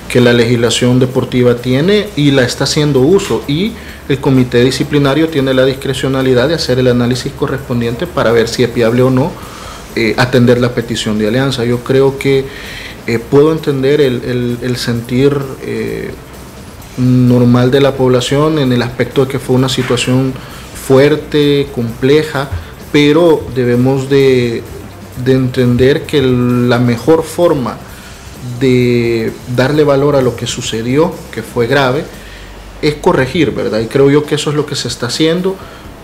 que, la legislación deportiva tiene y la está haciendo uso y el comité disciplinario tiene la discrecionalidad de hacer el análisis correspondiente para ver si es viable o no eh, atender la petición de Alianza. Yo creo que eh, puedo entender el, el sentir eh, normal de la población en el aspecto de que fue una situación fuerte, compleja, pero debemos de, de, entender que la mejor forma de darle valor a lo que sucedió, que fue grave, es corregir, ¿verdad? Y creo yo que eso es lo que se está haciendo.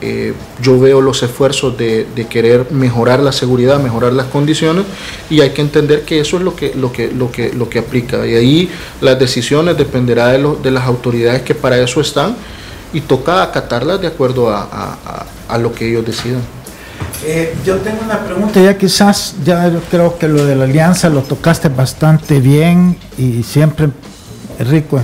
Eh, yo veo los esfuerzos de, querer mejorar la seguridad, mejorar las condiciones y hay que entender que eso es lo que, lo que, lo que, lo que aplica. Y ahí las decisiones dependerá de, lo, de las autoridades que para eso están y toca acatarlas de acuerdo a, a, lo que ellos decidan. Eh, yo tengo una pregunta, ya quizás, ya yo creo que lo de la alianza lo tocaste bastante bien y siempre rico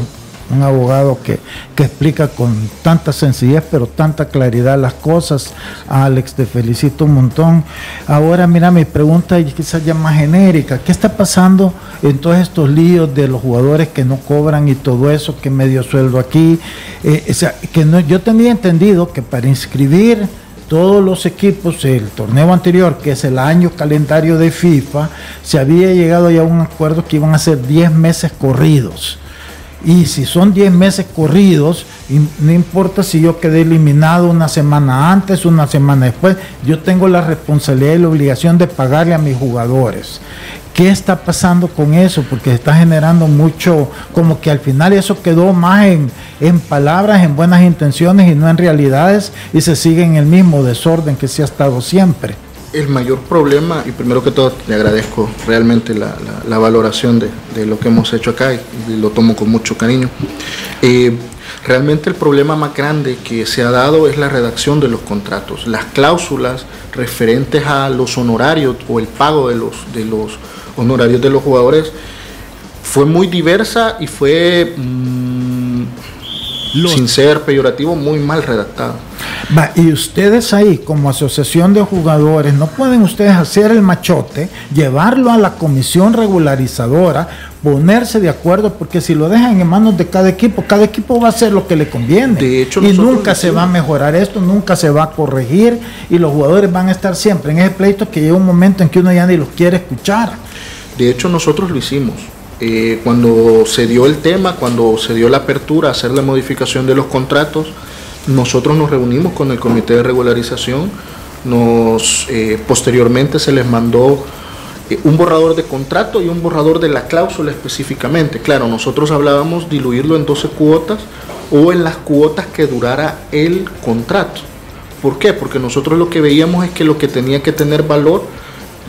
un abogado que, que, explica con tanta sencillez pero tanta claridad las cosas. Alex, te felicito un montón. Ahora mira, mi pregunta es quizás ya más genérica. ¿Qué está pasando en todos estos líos de los jugadores que no cobran y todo eso, que medio sueldo aquí? Eh, que no, yo tenía entendido que para inscribir todos los equipos, el torneo anterior, que es el año calendario de FIFA, se había llegado ya a un acuerdo que iban a ser 10 meses corridos. Y si son 10 meses corridos, no importa si yo quedé eliminado una semana antes, una semana después, yo tengo la responsabilidad y la obligación de pagarle a mis jugadores. ¿Qué está pasando con eso? Porque está generando mucho, como que al final eso quedó más en, en, palabras, en buenas intenciones y no en realidades y se sigue en el mismo desorden que se ha estado siempre. El mayor problema, y primero que todo le agradezco realmente la, la, la valoración de, de, lo que hemos hecho acá y, y lo tomo con mucho cariño. Eh, realmente el problema más grande que se ha dado es la redacción de los contratos, las cláusulas referentes a los honorarios o el pago de los, de los honorarios de los jugadores fue muy diversa y fue mmm, los... sin ser peyorativo muy mal redactada. Va, y ustedes ahí como asociación de jugadores no pueden ustedes hacer el machote, llevarlo a la comisión regularizadora, ponerse de acuerdo, porque si lo dejan en manos de cada equipo, cada equipo va a hacer lo que le conviene. De hecho, y nunca se va a mejorar esto, nunca se va a corregir y los jugadores van a estar siempre en ese pleito que llega un momento en que uno ya ni los quiere escuchar. De hecho, nosotros lo hicimos. eh, cuando se dio el tema, cuando se dio la apertura a hacer la modificación de los contratos, nosotros nos reunimos con el comité de regularización, nos eh, posteriormente se les mandó eh, un borrador de contrato y un borrador de la cláusula específicamente. Claro, nosotros hablábamos diluirlo en 12 cuotas o en las cuotas que durara el contrato. ¿Por qué? Porque nosotros lo que veíamos es que lo que tenía que tener valor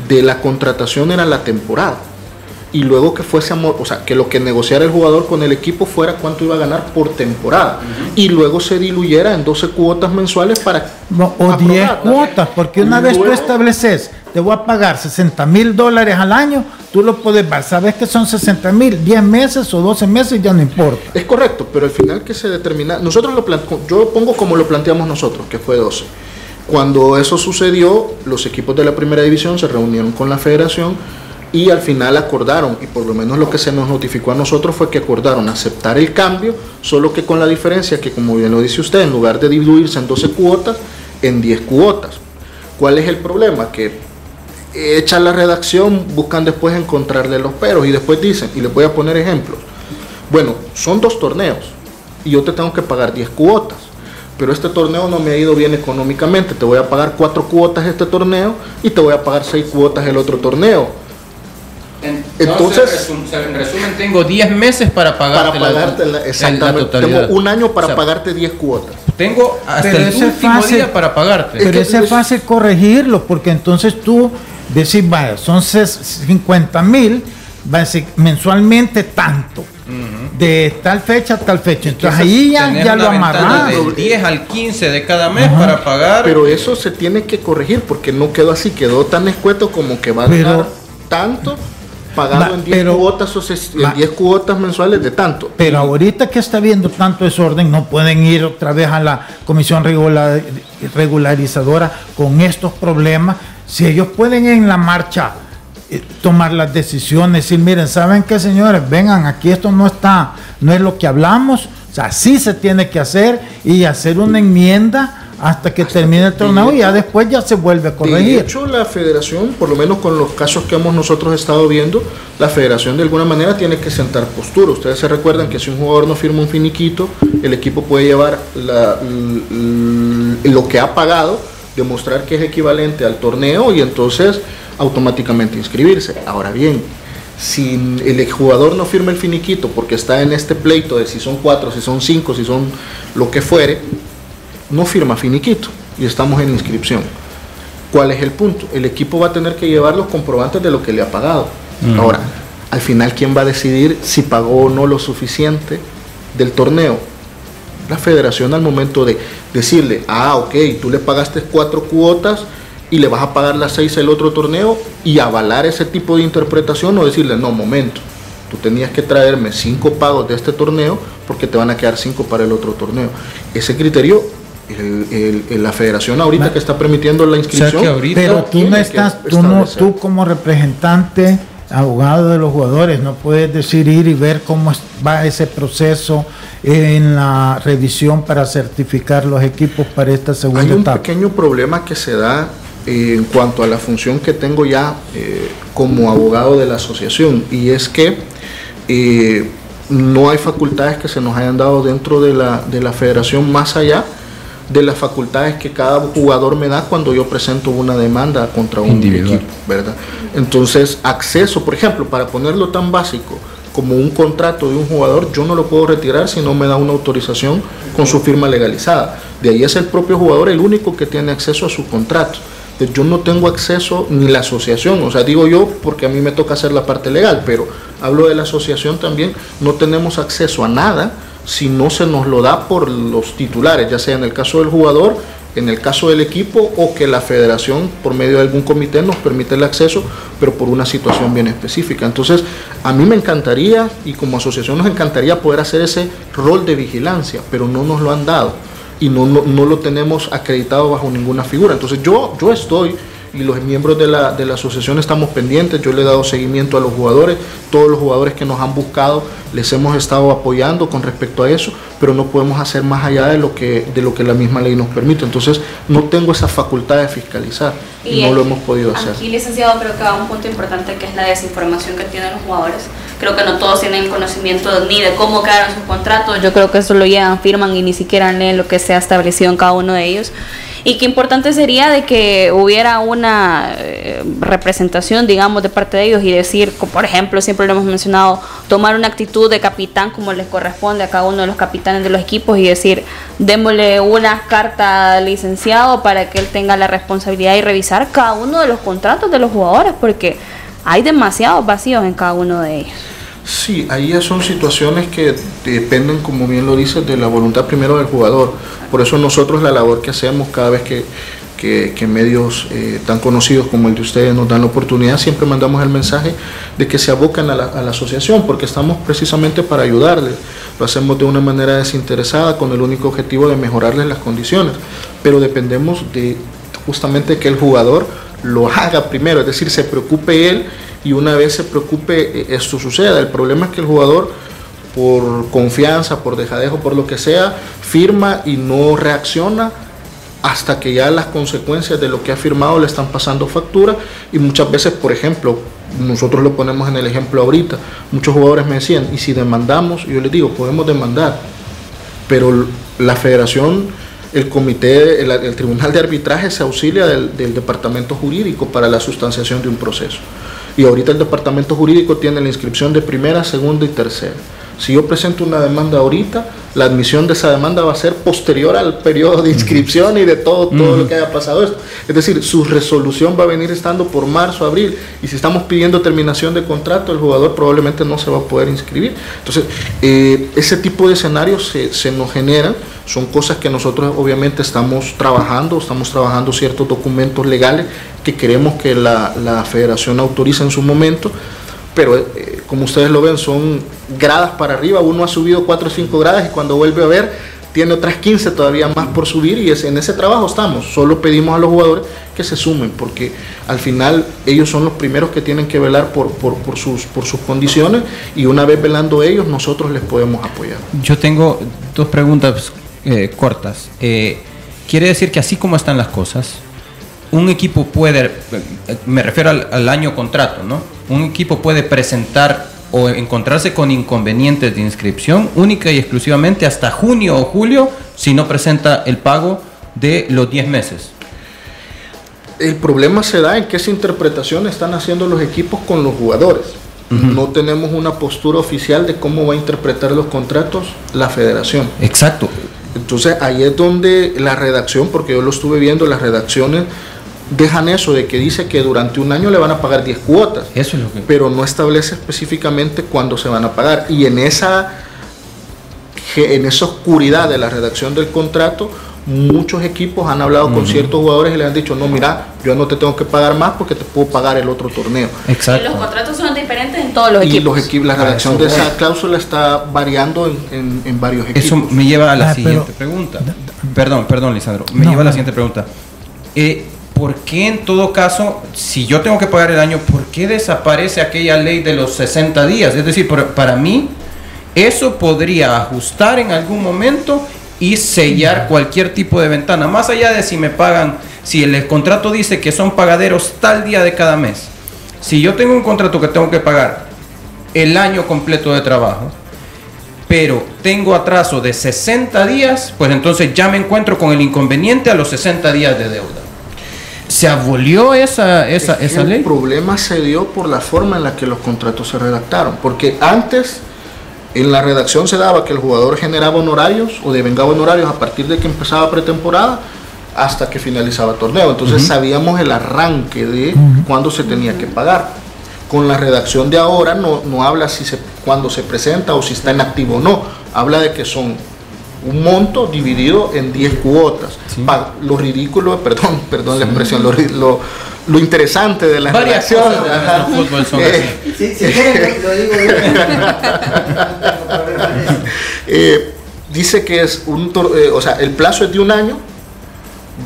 de la contratación era la temporada y luego que fuese amor, o sea, que lo que negociara el jugador con el equipo fuera cuánto iba a ganar por temporada. Y luego se diluyera en 12 cuotas mensuales para o 10 cuotas, porque una vez tú estableces, te voy a pagar 60 mil dólares al año, tú lo puedes ver, sabes que son 60 mil, 10 meses o 12 meses, ya no importa. Es correcto, pero al final que se determina, nosotros lo yo pongo como lo planteamos nosotros, que fue 12. Cuando eso sucedió, los equipos de la primera división se reunieron con la federación y al final acordaron, y por lo menos lo que se nos notificó a nosotros fue que acordaron aceptar el cambio, solo que con la diferencia que, como bien lo dice usted, en lugar de dividirse en 12 cuotas, en 10 cuotas. ¿Cuál es el problema? Que echan la redacción, buscan después encontrarle los peros y después dicen, y les voy a poner ejemplos, bueno, son dos torneos y yo te tengo que pagar 10 cuotas pero este torneo no me ha ido bien económicamente, te voy a pagar cuatro cuotas este torneo y te voy a pagar seis cuotas el otro torneo entonces, en resumen, tengo 10 meses para pagarte, para pagarte la, exactamente. tengo un año para pagarte 10 cuotas. Tengo hasta el último día para pagarte. Pero es, es fácil corregirlo, porque entonces tú decís, vaya, son 50 mil, mensualmente tanto. De tal fecha a tal fecha. Entonces ahí ya, ya lo amarramos. Del 10 al 15 de cada mes para pagar. Pero eso se tiene que corregir porque no quedó así, quedó tan escueto como que va a dar tanto pagado en 10 cuotas o 10 cuotas mensuales de tanto. Pero ahorita que está viendo tanto desorden, no pueden ir otra vez a la comisión regularizadora con estos problemas. Si ellos pueden en la marcha eh, tomar las decisiones, y miren, ¿saben qué, señores? Vengan, aquí esto no está, no es lo que hablamos, o sea, sí se tiene que hacer y hacer una enmienda hasta que termine el torneo y ya después ya se vuelve a corregir. De hecho, la federación, por lo menos con los casos que hemos nosotros estado viendo, la federación de alguna manera tiene que sentar postura. Ustedes se recuerdan que si un jugador no firma un finiquito, el equipo puede llevar lo que ha pagado, demostrar que es equivalente al torneo y entonces automáticamente inscribirse. Ahora bien, si el jugador no firma el finiquito porque está en este pleito de si son cuatro, si son cinco, si son lo que fuere, no firma finiquito y estamos en inscripción. ¿Cuál es el punto? El equipo va a tener que llevar los comprobantes de lo que le ha pagado. Ahora, al final, ¿quién va a decidir si pagó o no lo suficiente del torneo? La federación al momento de decirle, ah, ok, tú le pagaste cuatro cuotas y le vas a pagar las seis el otro torneo y avalar ese tipo de interpretación o decirle, no, momento, tú tenías que traerme cinco pagos de este torneo porque te van a quedar cinco para el otro torneo. Ese criterio el, la federación ahorita que está permitiendo la inscripción. pero tú no estás, tú, no, tú como representante, abogado de los jugadores, no puedes decir ir y ver cómo va ese proceso en la revisión para certificar los equipos para esta segunda Hay un etapa. pequeño problema que se da eh, en cuanto a la función que tengo ya eh, como abogado de la asociación y es que eh, no hay facultades que se nos hayan dado dentro de la, de la federación más allá de las facultades que cada jugador me da cuando yo presento una demanda contra un equipo, ¿verdad? Entonces, acceso, por ejemplo, para ponerlo tan básico como un contrato de un jugador, yo no lo puedo retirar si no me da una autorización con su firma legalizada. De ahí es el propio jugador el único que tiene acceso a su contrato. Yo no tengo acceso ni la asociación, o sea, digo yo porque a mí me toca hacer la parte legal, pero hablo de la asociación también, no tenemos acceso a nada si no se nos lo da por los titulares, ya sea en el caso del jugador, en el caso del equipo o que la federación por medio de algún comité nos permite el acceso, pero por una situación bien específica. Entonces, a mí me encantaría y como asociación nos encantaría poder hacer ese rol de vigilancia, pero no nos lo han dado y no, no, lo tenemos acreditado bajo ninguna figura. Entonces, yo, yo estoy y los miembros de la, de la asociación estamos pendientes. Yo le he dado seguimiento a los jugadores, todos los jugadores que nos han buscado les hemos estado apoyando con respecto a eso, pero no podemos hacer más allá de lo que, de lo que la misma ley nos permite. Entonces no tengo esa facultad de fiscalizar y, no lo hemos podido hacer. Aquí, licenciado, creo que va un punto importante que es la desinformación que tienen los jugadores creo que no todos tienen conocimiento ni de cómo quedaron sus contratos, yo creo que eso lo llevan, firman y ni siquiera leen lo que se ha establecido en cada uno de ellos y qué importante sería de que hubiera una eh, representación, digamos, de parte de ellos y decir, por ejemplo, siempre lo hemos mencionado, tomar una actitud de capitán como les corresponde a cada uno de los capitanes de los equipos y decir, démosle una carta al licenciado para que él tenga la responsabilidad y revisar cada uno de los contratos de los jugadores, porque hay demasiados vacíos en cada uno de ellos. Sí, ahí ya son situaciones que dependen, como bien lo dices, de la voluntad primero del jugador. Por eso nosotros la labor que hacemos cada vez que, medios eh, tan conocidos como el de ustedes nos dan la oportunidad, siempre mandamos el mensaje de que se abocan a la, a la asociación, porque estamos precisamente para ayudarles. Lo hacemos de una manera desinteresada con el único objetivo de mejorarles las condiciones, pero dependemos de justamente que el jugador lo haga primero, es decir, se preocupe él y una vez se preocupe eh, esto suceda. El problema es que el jugador por confianza, por dejadejo, por lo que sea, firma y no reacciona hasta que ya las consecuencias de lo que ha firmado le están pasando factura y muchas veces, por ejemplo, nosotros lo ponemos en el ejemplo ahorita, muchos jugadores me decían, y si demandamos, yo les digo, podemos demandar, pero la federación, el comité, el, tribunal de arbitraje se auxilia del departamento jurídico para la sustanciación de un proceso. Y ahorita el departamento jurídico tiene la inscripción de primera, segunda y tercera. Si yo presento una demanda ahorita, la admisión de esa demanda va a ser posterior al periodo de inscripción y de todo, todo lo que haya pasado esto. Es decir, su resolución va a venir estando por marzo, abril. Y si estamos pidiendo terminación de contrato, el jugador probablemente no se va a poder inscribir. Entonces, eh, ese tipo de escenarios se, se nos generan. Son cosas que nosotros obviamente estamos trabajando, estamos trabajando ciertos documentos legales que queremos que la, la federación autorice en su momento pero eh, como ustedes lo ven, son gradas para arriba. Uno ha subido 4 o 5 gradas y cuando vuelve a ver, tiene otras 15 todavía más por subir y es, en ese trabajo estamos. Solo pedimos a los jugadores que se sumen, porque al final ellos son los primeros que tienen que velar por, sus condiciones y una vez velando ellos, nosotros les podemos apoyar. Yo tengo dos preguntas eh, cortas. Eh, ¿Quiere decir que así como están las cosas, un equipo puede, me refiero al, año contrato, ¿no? Un equipo puede presentar o encontrarse con inconvenientes de inscripción única y exclusivamente hasta junio o julio si no presenta el pago de los 10 meses. El problema se da en que esa interpretación están haciendo los equipos con los jugadores. No tenemos una postura oficial de cómo va a interpretar los contratos la federación. Exacto. Entonces ahí es donde la redacción, porque yo lo estuve viendo, las redacciones dejan eso de que dice que durante un año le van a pagar 10 cuotas. Eso es lo que... Pero no establece específicamente cuándo se van a pagar. Y en esa, en esa oscuridad de la redacción del contrato, muchos equipos han hablado con ciertos jugadores y le han dicho, no, mira, yo no te tengo que pagar más porque te puedo pagar el otro torneo. Exacto. Y los contratos son diferentes en todos los y equipos. Los equipos la redacción de esa cláusula está variando en, varios equipos. Eso me lleva a la ah, siguiente pregunta. Perdón, perdón, Lisandro. Me lleva a la siguiente pregunta. Eh, ¿por qué en todo caso, si yo tengo que pagar el año, por qué desaparece aquella ley de los 60 días? Es decir, para mí, eso podría ajustar en algún momento y sellar cualquier tipo de ventana, más allá de si me pagan, si el contrato dice que son pagaderos tal día de cada mes. Si yo tengo un contrato que tengo que pagar el año completo de trabajo, pero tengo atraso de 60 días, pues entonces ya me encuentro con el inconveniente a los 60 días de deuda. ¿Se abolió esa, esa, esa ley? El problema se dio por la forma en la que los contratos se redactaron, porque antes en la redacción se daba que el jugador generaba honorarios o devengaba honorarios a partir de que empezaba pretemporada hasta que finalizaba el torneo. Entonces sabíamos el arranque de cuándo se tenía que pagar. Con la redacción de ahora no, no habla si se, cuándo se presenta o si está en activo o no. Habla de que son un monto dividido en 10 cuotas. lo ridículo, perdón, perdón la expresión, lo, lo, lo, interesante de la redacción. Eh, si, lo digo eh, dice que es un, eh, o sea, el plazo es de un año,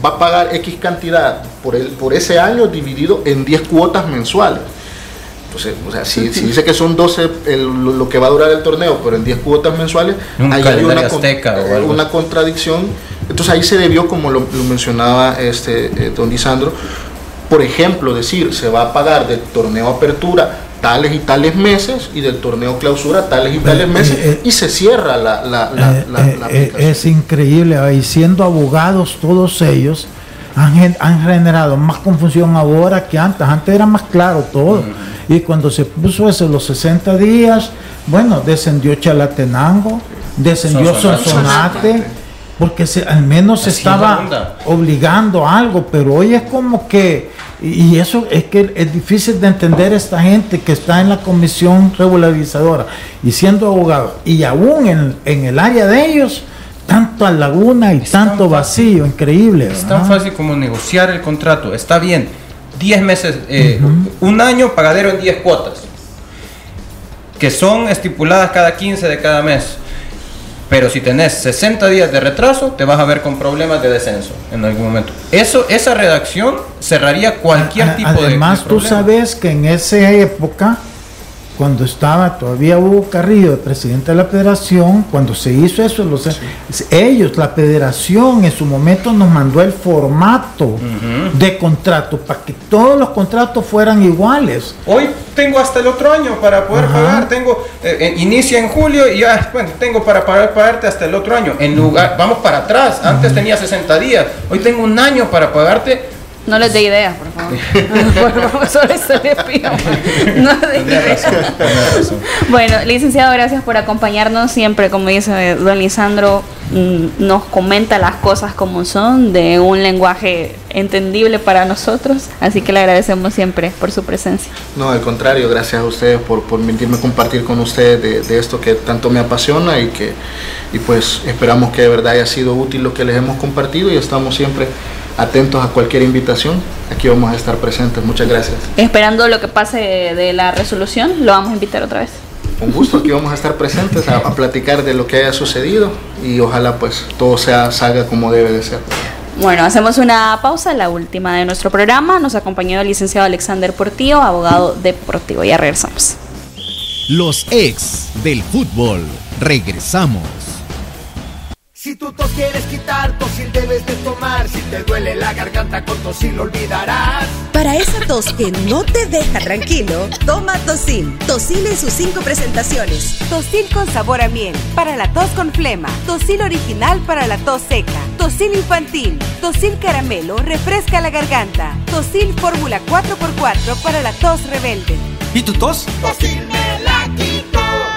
va a pagar X cantidad por, el, por ese año dividido en 10 cuotas mensuales. Pues, o sea, si, dice que son 12 lo que va a durar el torneo, pero en 10 cuotas mensuales, hay una, una contradicción. Entonces ahí se debió, como lo, mencionaba este eh, don Lisandro, por ejemplo, decir, se va a pagar del torneo apertura tales y tales meses y del torneo clausura tales y tales Eh, meses eh, y se cierra la, la, la, Eh, la- eh, la eh, aplicación. es increíble, y siendo abogados todos ellos, han, gen- han generado más confusión ahora que antes. Antes era más claro todo. Y cuando se puso eso, los 60 días, bueno, descendió Chalatenango, descendió Sonsonate. Porque se, al menos se estaba obligando a algo, pero hoy es como que, y eso es que es difícil de entender esta gente que está en la comisión regularizadora y siendo abogado, y aún en, en el área de ellos, tanta laguna y Es tan tanto fácil. vacío, increíble. Es tan fácil como negociar el contrato. Está bien. 10 meses, eh, un año pagadero en 10 cuotas. Que son estipuladas cada 15 de cada mes. Pero si tenés 60 días de retraso, te vas a ver con problemas de descenso en algún momento. Eso, esa redacción cerraría cualquier A- tipo de- Además, de. tú problema. sabes que en esa época, cuando estaba todavía Hugo Carrillo, presidente de la federación, cuando se hizo eso, los, ellos, la federación en su momento nos mandó el formato de contrato para que todos los contratos fueran iguales. Hoy tengo hasta el otro año para poder Ajá. pagar. Tengo eh, eh, inicia en julio y ya, bueno, tengo para pagar pagarte hasta el otro año. En lugar, vamos para atrás. Antes tenía 60 días. Hoy tengo un año para pagarte. No les dé ideas, por favor. por favor, sobre eso les pido. No les dé ideas. Bueno, licenciado, gracias por acompañarnos siempre, como dice don Lisandro, mm, nos comenta las cosas como son, de un lenguaje entendible para nosotros, así que le agradecemos siempre por su presencia. No, al contrario, gracias a ustedes por por permitirme compartir con ustedes de, de esto que tanto me apasiona y que y pues esperamos que de verdad haya sido útil lo que les hemos compartido y estamos siempre atentos a cualquier invitación. Aquí vamos a estar presentes. Muchas gracias. Esperando lo que pase de la resolución, lo vamos a invitar otra vez. Un gusto, aquí vamos a estar presentes a, a platicar de lo que haya sucedido y ojalá pues todo sea salga como debe de ser. Bueno, hacemos una pausa, la última de nuestro programa. Nos acompañó el licenciado Alexander Portillo, abogado deportivo. Ya regresamos. Los ex del fútbol. Regresamos. Si tu tos quieres quitar, tosil debes de tomar. Si te duele la garganta, con tosil lo olvidarás. Para esa tos que no te deja tranquilo, toma Tosil. Tosil en sus cinco presentaciones. Tosil con sabor a miel, para la tos con flema. Tosil original para la tos seca. Tosil infantil. Tosil caramelo, refresca la garganta. Tosil fórmula 4x4 para la tos rebelde. ¿Y tu tos? Tosil.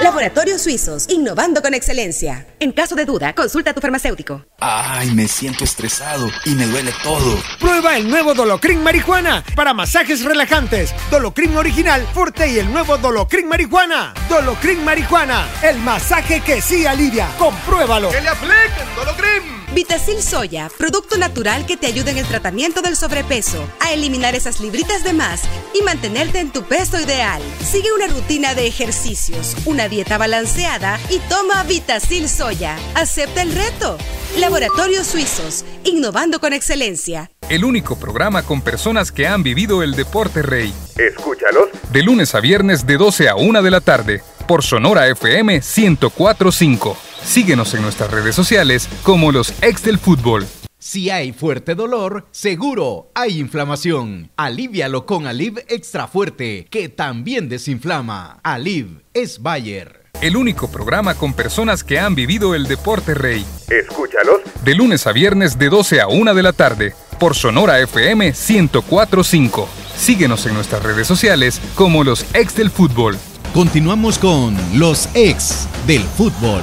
Laboratorios Suizos, innovando con excelencia. En caso de duda, consulta a tu farmacéutico. Ay, me siento estresado y me duele todo. Prueba el nuevo Dolocrin Marihuana para masajes relajantes. Dolocrin original, fuerte y el nuevo Dolocrin Marihuana. Dolocrin Marihuana, el masaje que sí alivia. Compruébalo. ¡Que le apliquen Dolocrin! Vitacil Soya, producto natural que te ayuda en el tratamiento del sobrepeso, a eliminar esas libritas de más y mantenerte en tu peso ideal. Sigue una rutina de ejercicios, una dieta balanceada y toma Vitacil Soya. Acepta el reto. Laboratorios Suizos, innovando con excelencia. El único programa con personas que han vivido el deporte rey. Escúchalos. De lunes a viernes de 12 a 1 de la tarde. Por Sonora FM 1045. Síguenos en nuestras redes sociales como los ex del fútbol. Si hay fuerte dolor, seguro hay inflamación. Alivialo con Aliv Extra Fuerte, que también desinflama. Aliv es Bayer. El único programa con personas que han vivido el deporte rey. Escúchalos. De lunes a viernes de 12 a 1 de la tarde. Por Sonora FM 1045. Síguenos en nuestras redes sociales como los ex del fútbol. Continuamos con los ex del fútbol.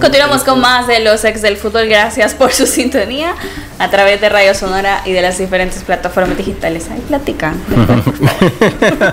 Continuamos con más de los ex del fútbol. Gracias por su sintonía a través de Radio Sonora y de las diferentes plataformas digitales. Ahí platican.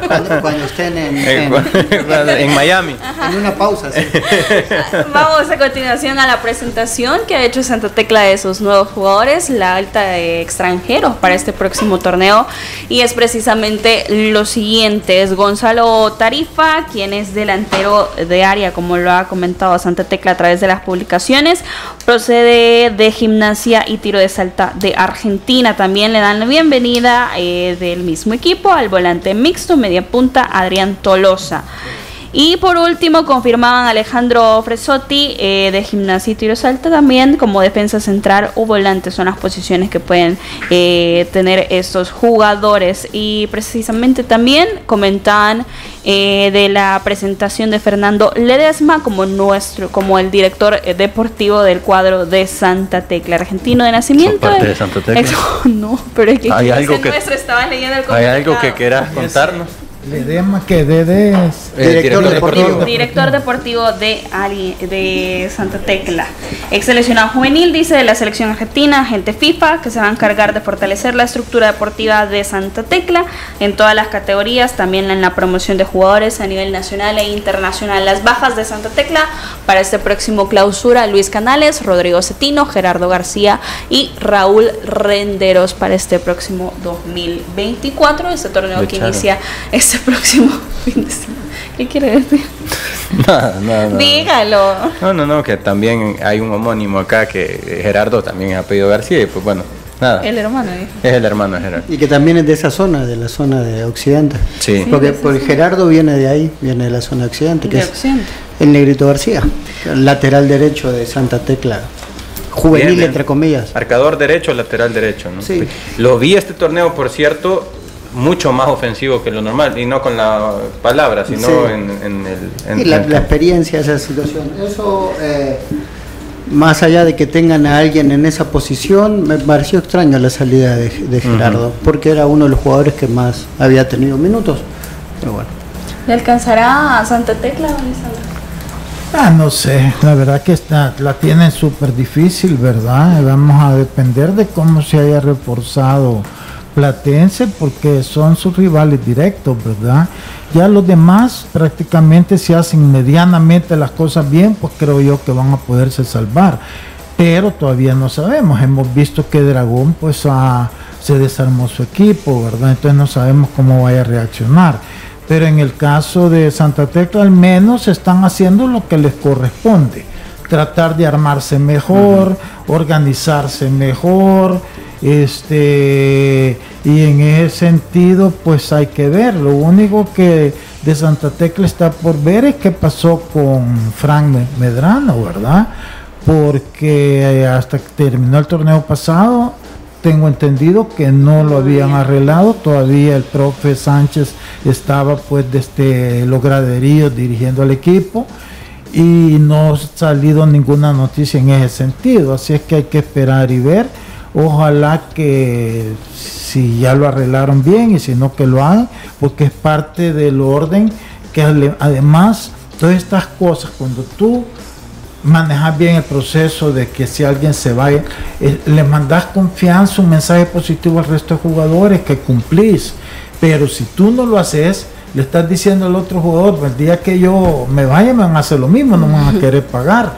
Cuando, cuando estén en, En, en- en Miami. en una pausa. sí. Vamos a continuación a la presentación que ha hecho Santa Tecla de sus nuevos jugadores, la alta de extranjeros para este próximo torneo. Y es precisamente lo siguiente: es Gonzalo Tarifa, quien es delantero de área, como lo ha comentado Santa Tecla a través de las publicaciones. Procede de gimnasia y tiro de salta de Argentina. También le dan la bienvenida eh, del mismo equipo al volante mixto, media punta Adrián Tolosa. Y por último, confirmaban Alejandro Fresotti eh, de Gimnasia y Tiro Salta también como defensa central o volante. Son las posiciones que pueden eh, tener estos jugadores. Y precisamente también comentaban eh, de la presentación de Fernando Ledesma como nuestro, como el director deportivo del cuadro de Santa Tecla, argentino de nacimiento. parte de Santa Tecla? no, pero es que Hay algo que- nuestro estaba leyendo el ¿Hay algo que quieras contarnos? Le demos que Dede es Eh, director deportivo. Director deportivo de, Ali- de Santa Tecla. Ex seleccionado juvenil, dice, de la selección argentina, agente FIFA, que se va a encargar de fortalecer la estructura deportiva de Santa Tecla en todas las categorías, también en la promoción de jugadores a nivel nacional e internacional. Las bajas de Santa Tecla para este próximo clausura, Luis Canales, Rodrigo Cetino, Gerardo García y Raúl Renderos para este próximo 2024, este torneo que inicia este próximo fin de semana. ¿Qué quiere decir? Nada, nada, nada. Dígalo. No, no, no, que también hay un homónimo acá que Gerardo también es apellido García y pues bueno, nada. El hermano. dijo. Es el hermano de Gerardo. Y que también es de esa zona, de la zona de Occidente. Sí. Porque por Gerardo viene de ahí, viene de la zona de Occidente, que De es Occidente. el Negrito García, el lateral derecho de Santa Tecla, juvenil Bien, entre comillas. Marcador derecho, lateral derecho, ¿no? Sí. Lo vi este torneo, por cierto, mucho más ofensivo que lo normal, y no con la palabra, sino Sí. en, en el... en- Y la, en- la experiencia, esa situación. Eso, eh, más allá de que tengan a alguien en esa posición, me pareció extraño la salida de, de Gerardo, porque era uno de los jugadores que más había tenido minutos. Pero bueno. ¿Le alcanzará a Santa Tecla, Lisandro? Ah, no sé, la verdad que está, la tienen súper difícil, ¿verdad? Vamos a depender de cómo se haya reforzado Platense, porque son sus rivales directos, ¿verdad? Ya los demás prácticamente si hacen medianamente las cosas bien, pues creo yo que van a poderse salvar. Pero todavía no sabemos, hemos visto que Dragón pues ah, se desarmó su equipo, ¿verdad? Entonces no sabemos cómo vaya a reaccionar. Pero en el caso de Santa Tecla al menos están haciendo lo que les corresponde. Tratar de armarse mejor, organizarse mejor, este y en ese sentido pues hay que ver. Lo único que de Santa Tecla está por ver es qué pasó con Frank Me- Medrano, ¿verdad? Porque eh, hasta que terminó el torneo pasado tengo entendido que no lo habían arreglado, todavía el profe Sánchez estaba pues desde los graderíos dirigiendo al equipo y no ha salido ninguna noticia en ese sentido, así es que hay que esperar y ver, ojalá que si ya lo arreglaron bien y si no que lo hagan, porque es parte del orden que además todas estas cosas cuando tú manejar bien el proceso de que si alguien se vaya, eh, le mandas confianza, un mensaje positivo al resto de jugadores que cumplís. Pero si tú no lo haces, le estás diciendo al otro jugador, "Pues el día que yo me vaya me van a hacer lo mismo, no me van a querer pagar.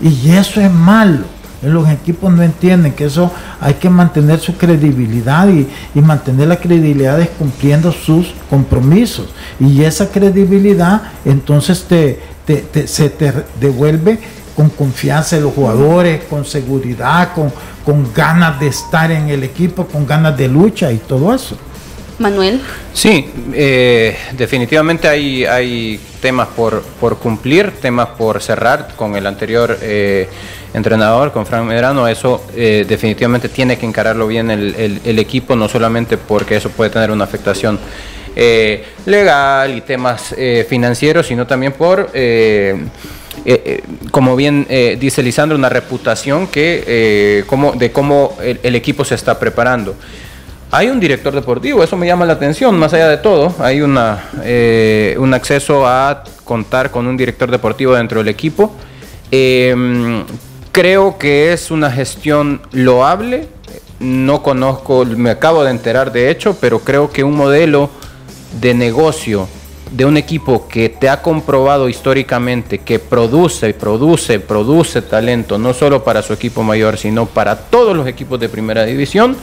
Y eso es malo. Los equipos no entienden que eso hay que mantener su credibilidad y, y mantener la credibilidad es cumpliendo sus compromisos. Y esa credibilidad entonces te, te- te- se te devuelve con confianza en los jugadores, con seguridad, con, con ganas de estar en el equipo, con ganas de lucha y todo eso. Manuel. Sí, eh, definitivamente hay, hay temas por, por cumplir, temas por cerrar con el anterior eh, entrenador, con Frank Medrano. Eso eh, definitivamente tiene que encararlo bien el, el- equipo, no solamente porque eso puede tener una afectación eh, legal y temas eh, financieros, sino también por... eh, como bien dice Lisandro, una reputación que, cómo- de cómo el- equipo se está preparando. Hay un director deportivo, eso me llama la atención, más allá de todo, hay una, un acceso a contar con un director deportivo dentro del equipo. Creo que es una gestión loable, no conozco, me acabo de enterar de hecho, pero creo que un modelo de negocio de un equipo que te ha comprobado históricamente que produce, produce, produce talento, no solo para su equipo mayor, sino para todos los equipos de primera división,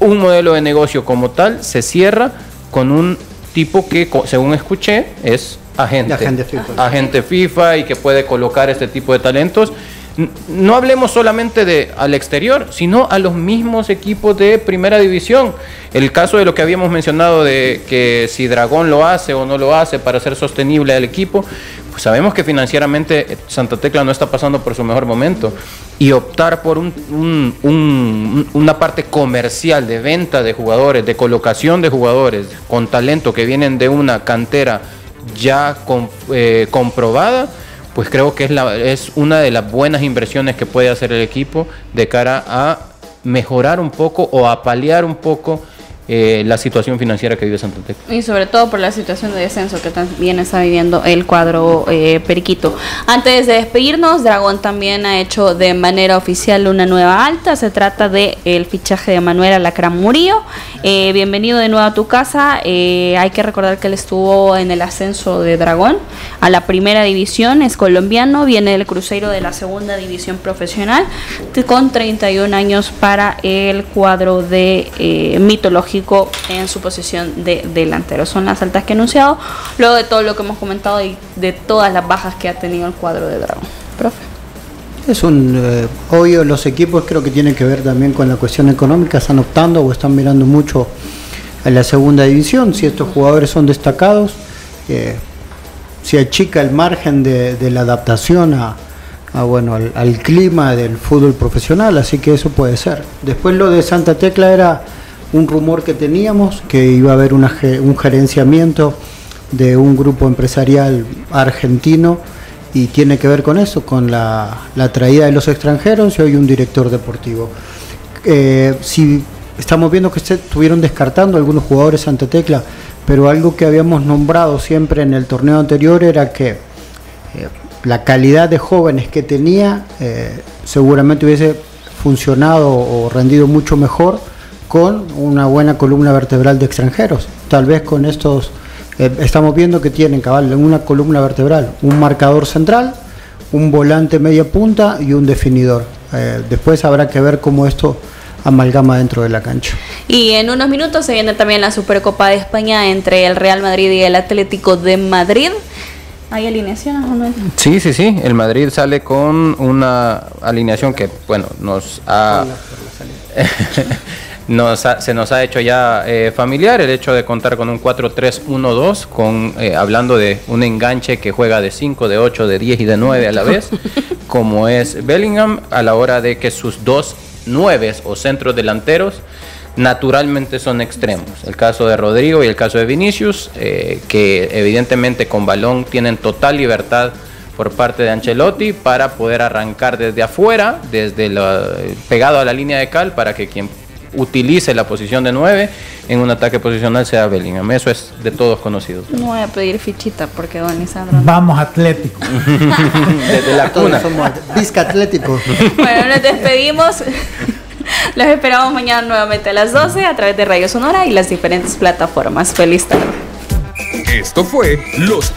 un modelo de negocio como tal se cierra con un tipo que, según escuché, es agente. Agente FIFA. Agente FIFA y que puede colocar este tipo de talentos. No hablemos solamente de al exterior, sino a los mismos equipos de primera división. El caso de lo que habíamos mencionado de que si Dragón lo hace o no lo hace para ser sostenible al equipo, pues sabemos que financieramente Santa Tecla no está pasando por su mejor momento. Y optar por una parte comercial de venta de jugadores, de colocación de jugadores con talento que vienen de una cantera ya eh, comprobada, pues creo que es, la, es una de las buenas inversiones que puede hacer el equipo de cara a mejorar un poco o a paliar un poco eh, la situación financiera que vive Santa Tecla. Y sobre todo por la situación de descenso que también está viviendo el cuadro eh, Periquito. Antes de despedirnos, Dragón también ha hecho de manera oficial una nueva alta. Se trata de el fichaje de Manuel Alacrán Murillo. Eh, bienvenido de nuevo a tu casa. hay que recordar que él estuvo en el ascenso de Dragón a la primera división. Es colombiano, viene del Cruzeiro de la segunda división profesional con 31 años para el cuadro de mitología en su posición de delantero. Son las altas que he anunciado, luego de todo lo que hemos comentado y de todas las bajas que ha tenido el cuadro de Dragón. Profe. Es un eh, obvio, los equipos creo que tienen que ver también con la cuestión económica, están optando o están mirando mucho a la segunda división, si estos jugadores son destacados, eh, se achica el margen de, la adaptación a, bueno, al, al, clima del fútbol profesional, así que eso puede ser. Después lo de Santa Tecla era un rumor que teníamos, que iba a haber un gerenciamiento de un grupo empresarial argentino y tiene que ver con eso, con la, traída de los extranjeros y hoy un director deportivo. Eh, si estamos viendo que estuvieron descartando algunos jugadores ante Tecla, pero algo que habíamos nombrado siempre en el torneo anterior era que eh, la calidad de jóvenes que tenía eh, seguramente hubiese funcionado o rendido mucho mejor con una buena columna vertebral de extranjeros. Tal vez con estos, eh, estamos viendo que tienen cabal en una columna vertebral un marcador central, un volante media punta y un definidor. Eh, después habrá que ver cómo esto amalgama dentro de la cancha. Y en unos minutos se viene también la Supercopa de España entre el Real Madrid y el Atlético de Madrid. ¿Hay alineación o no? Sí, sí, sí. El Madrid sale con una alineación que, bueno, nos ha... se nos ha hecho ya eh, familiar el hecho de contar con un 4-3-1-2, con, eh, hablando de un enganche que juega de 5, de 8, de 10 y de 9 a la vez, como es Bellingham, a la hora de que sus dos 9 o centros delanteros naturalmente son extremos. El caso de Rodrigo y el caso de Vinicius, eh, que evidentemente con balón tienen total libertad por parte de Ancelotti para poder arrancar desde afuera, desde pegado a la línea de cal, para que quien utilice la posición de 9 en un ataque posicional sea Bellingham. Eso es de todos conocidos. No voy a pedir fichita porque don Lisandro. Vamos Atlético. Desde la cuna. Somos Vizca Atlético. bueno, nos despedimos. Los esperamos mañana nuevamente a las 12 a través de Radio Sonora y las diferentes plataformas. Feliz tarde. Esto fue Los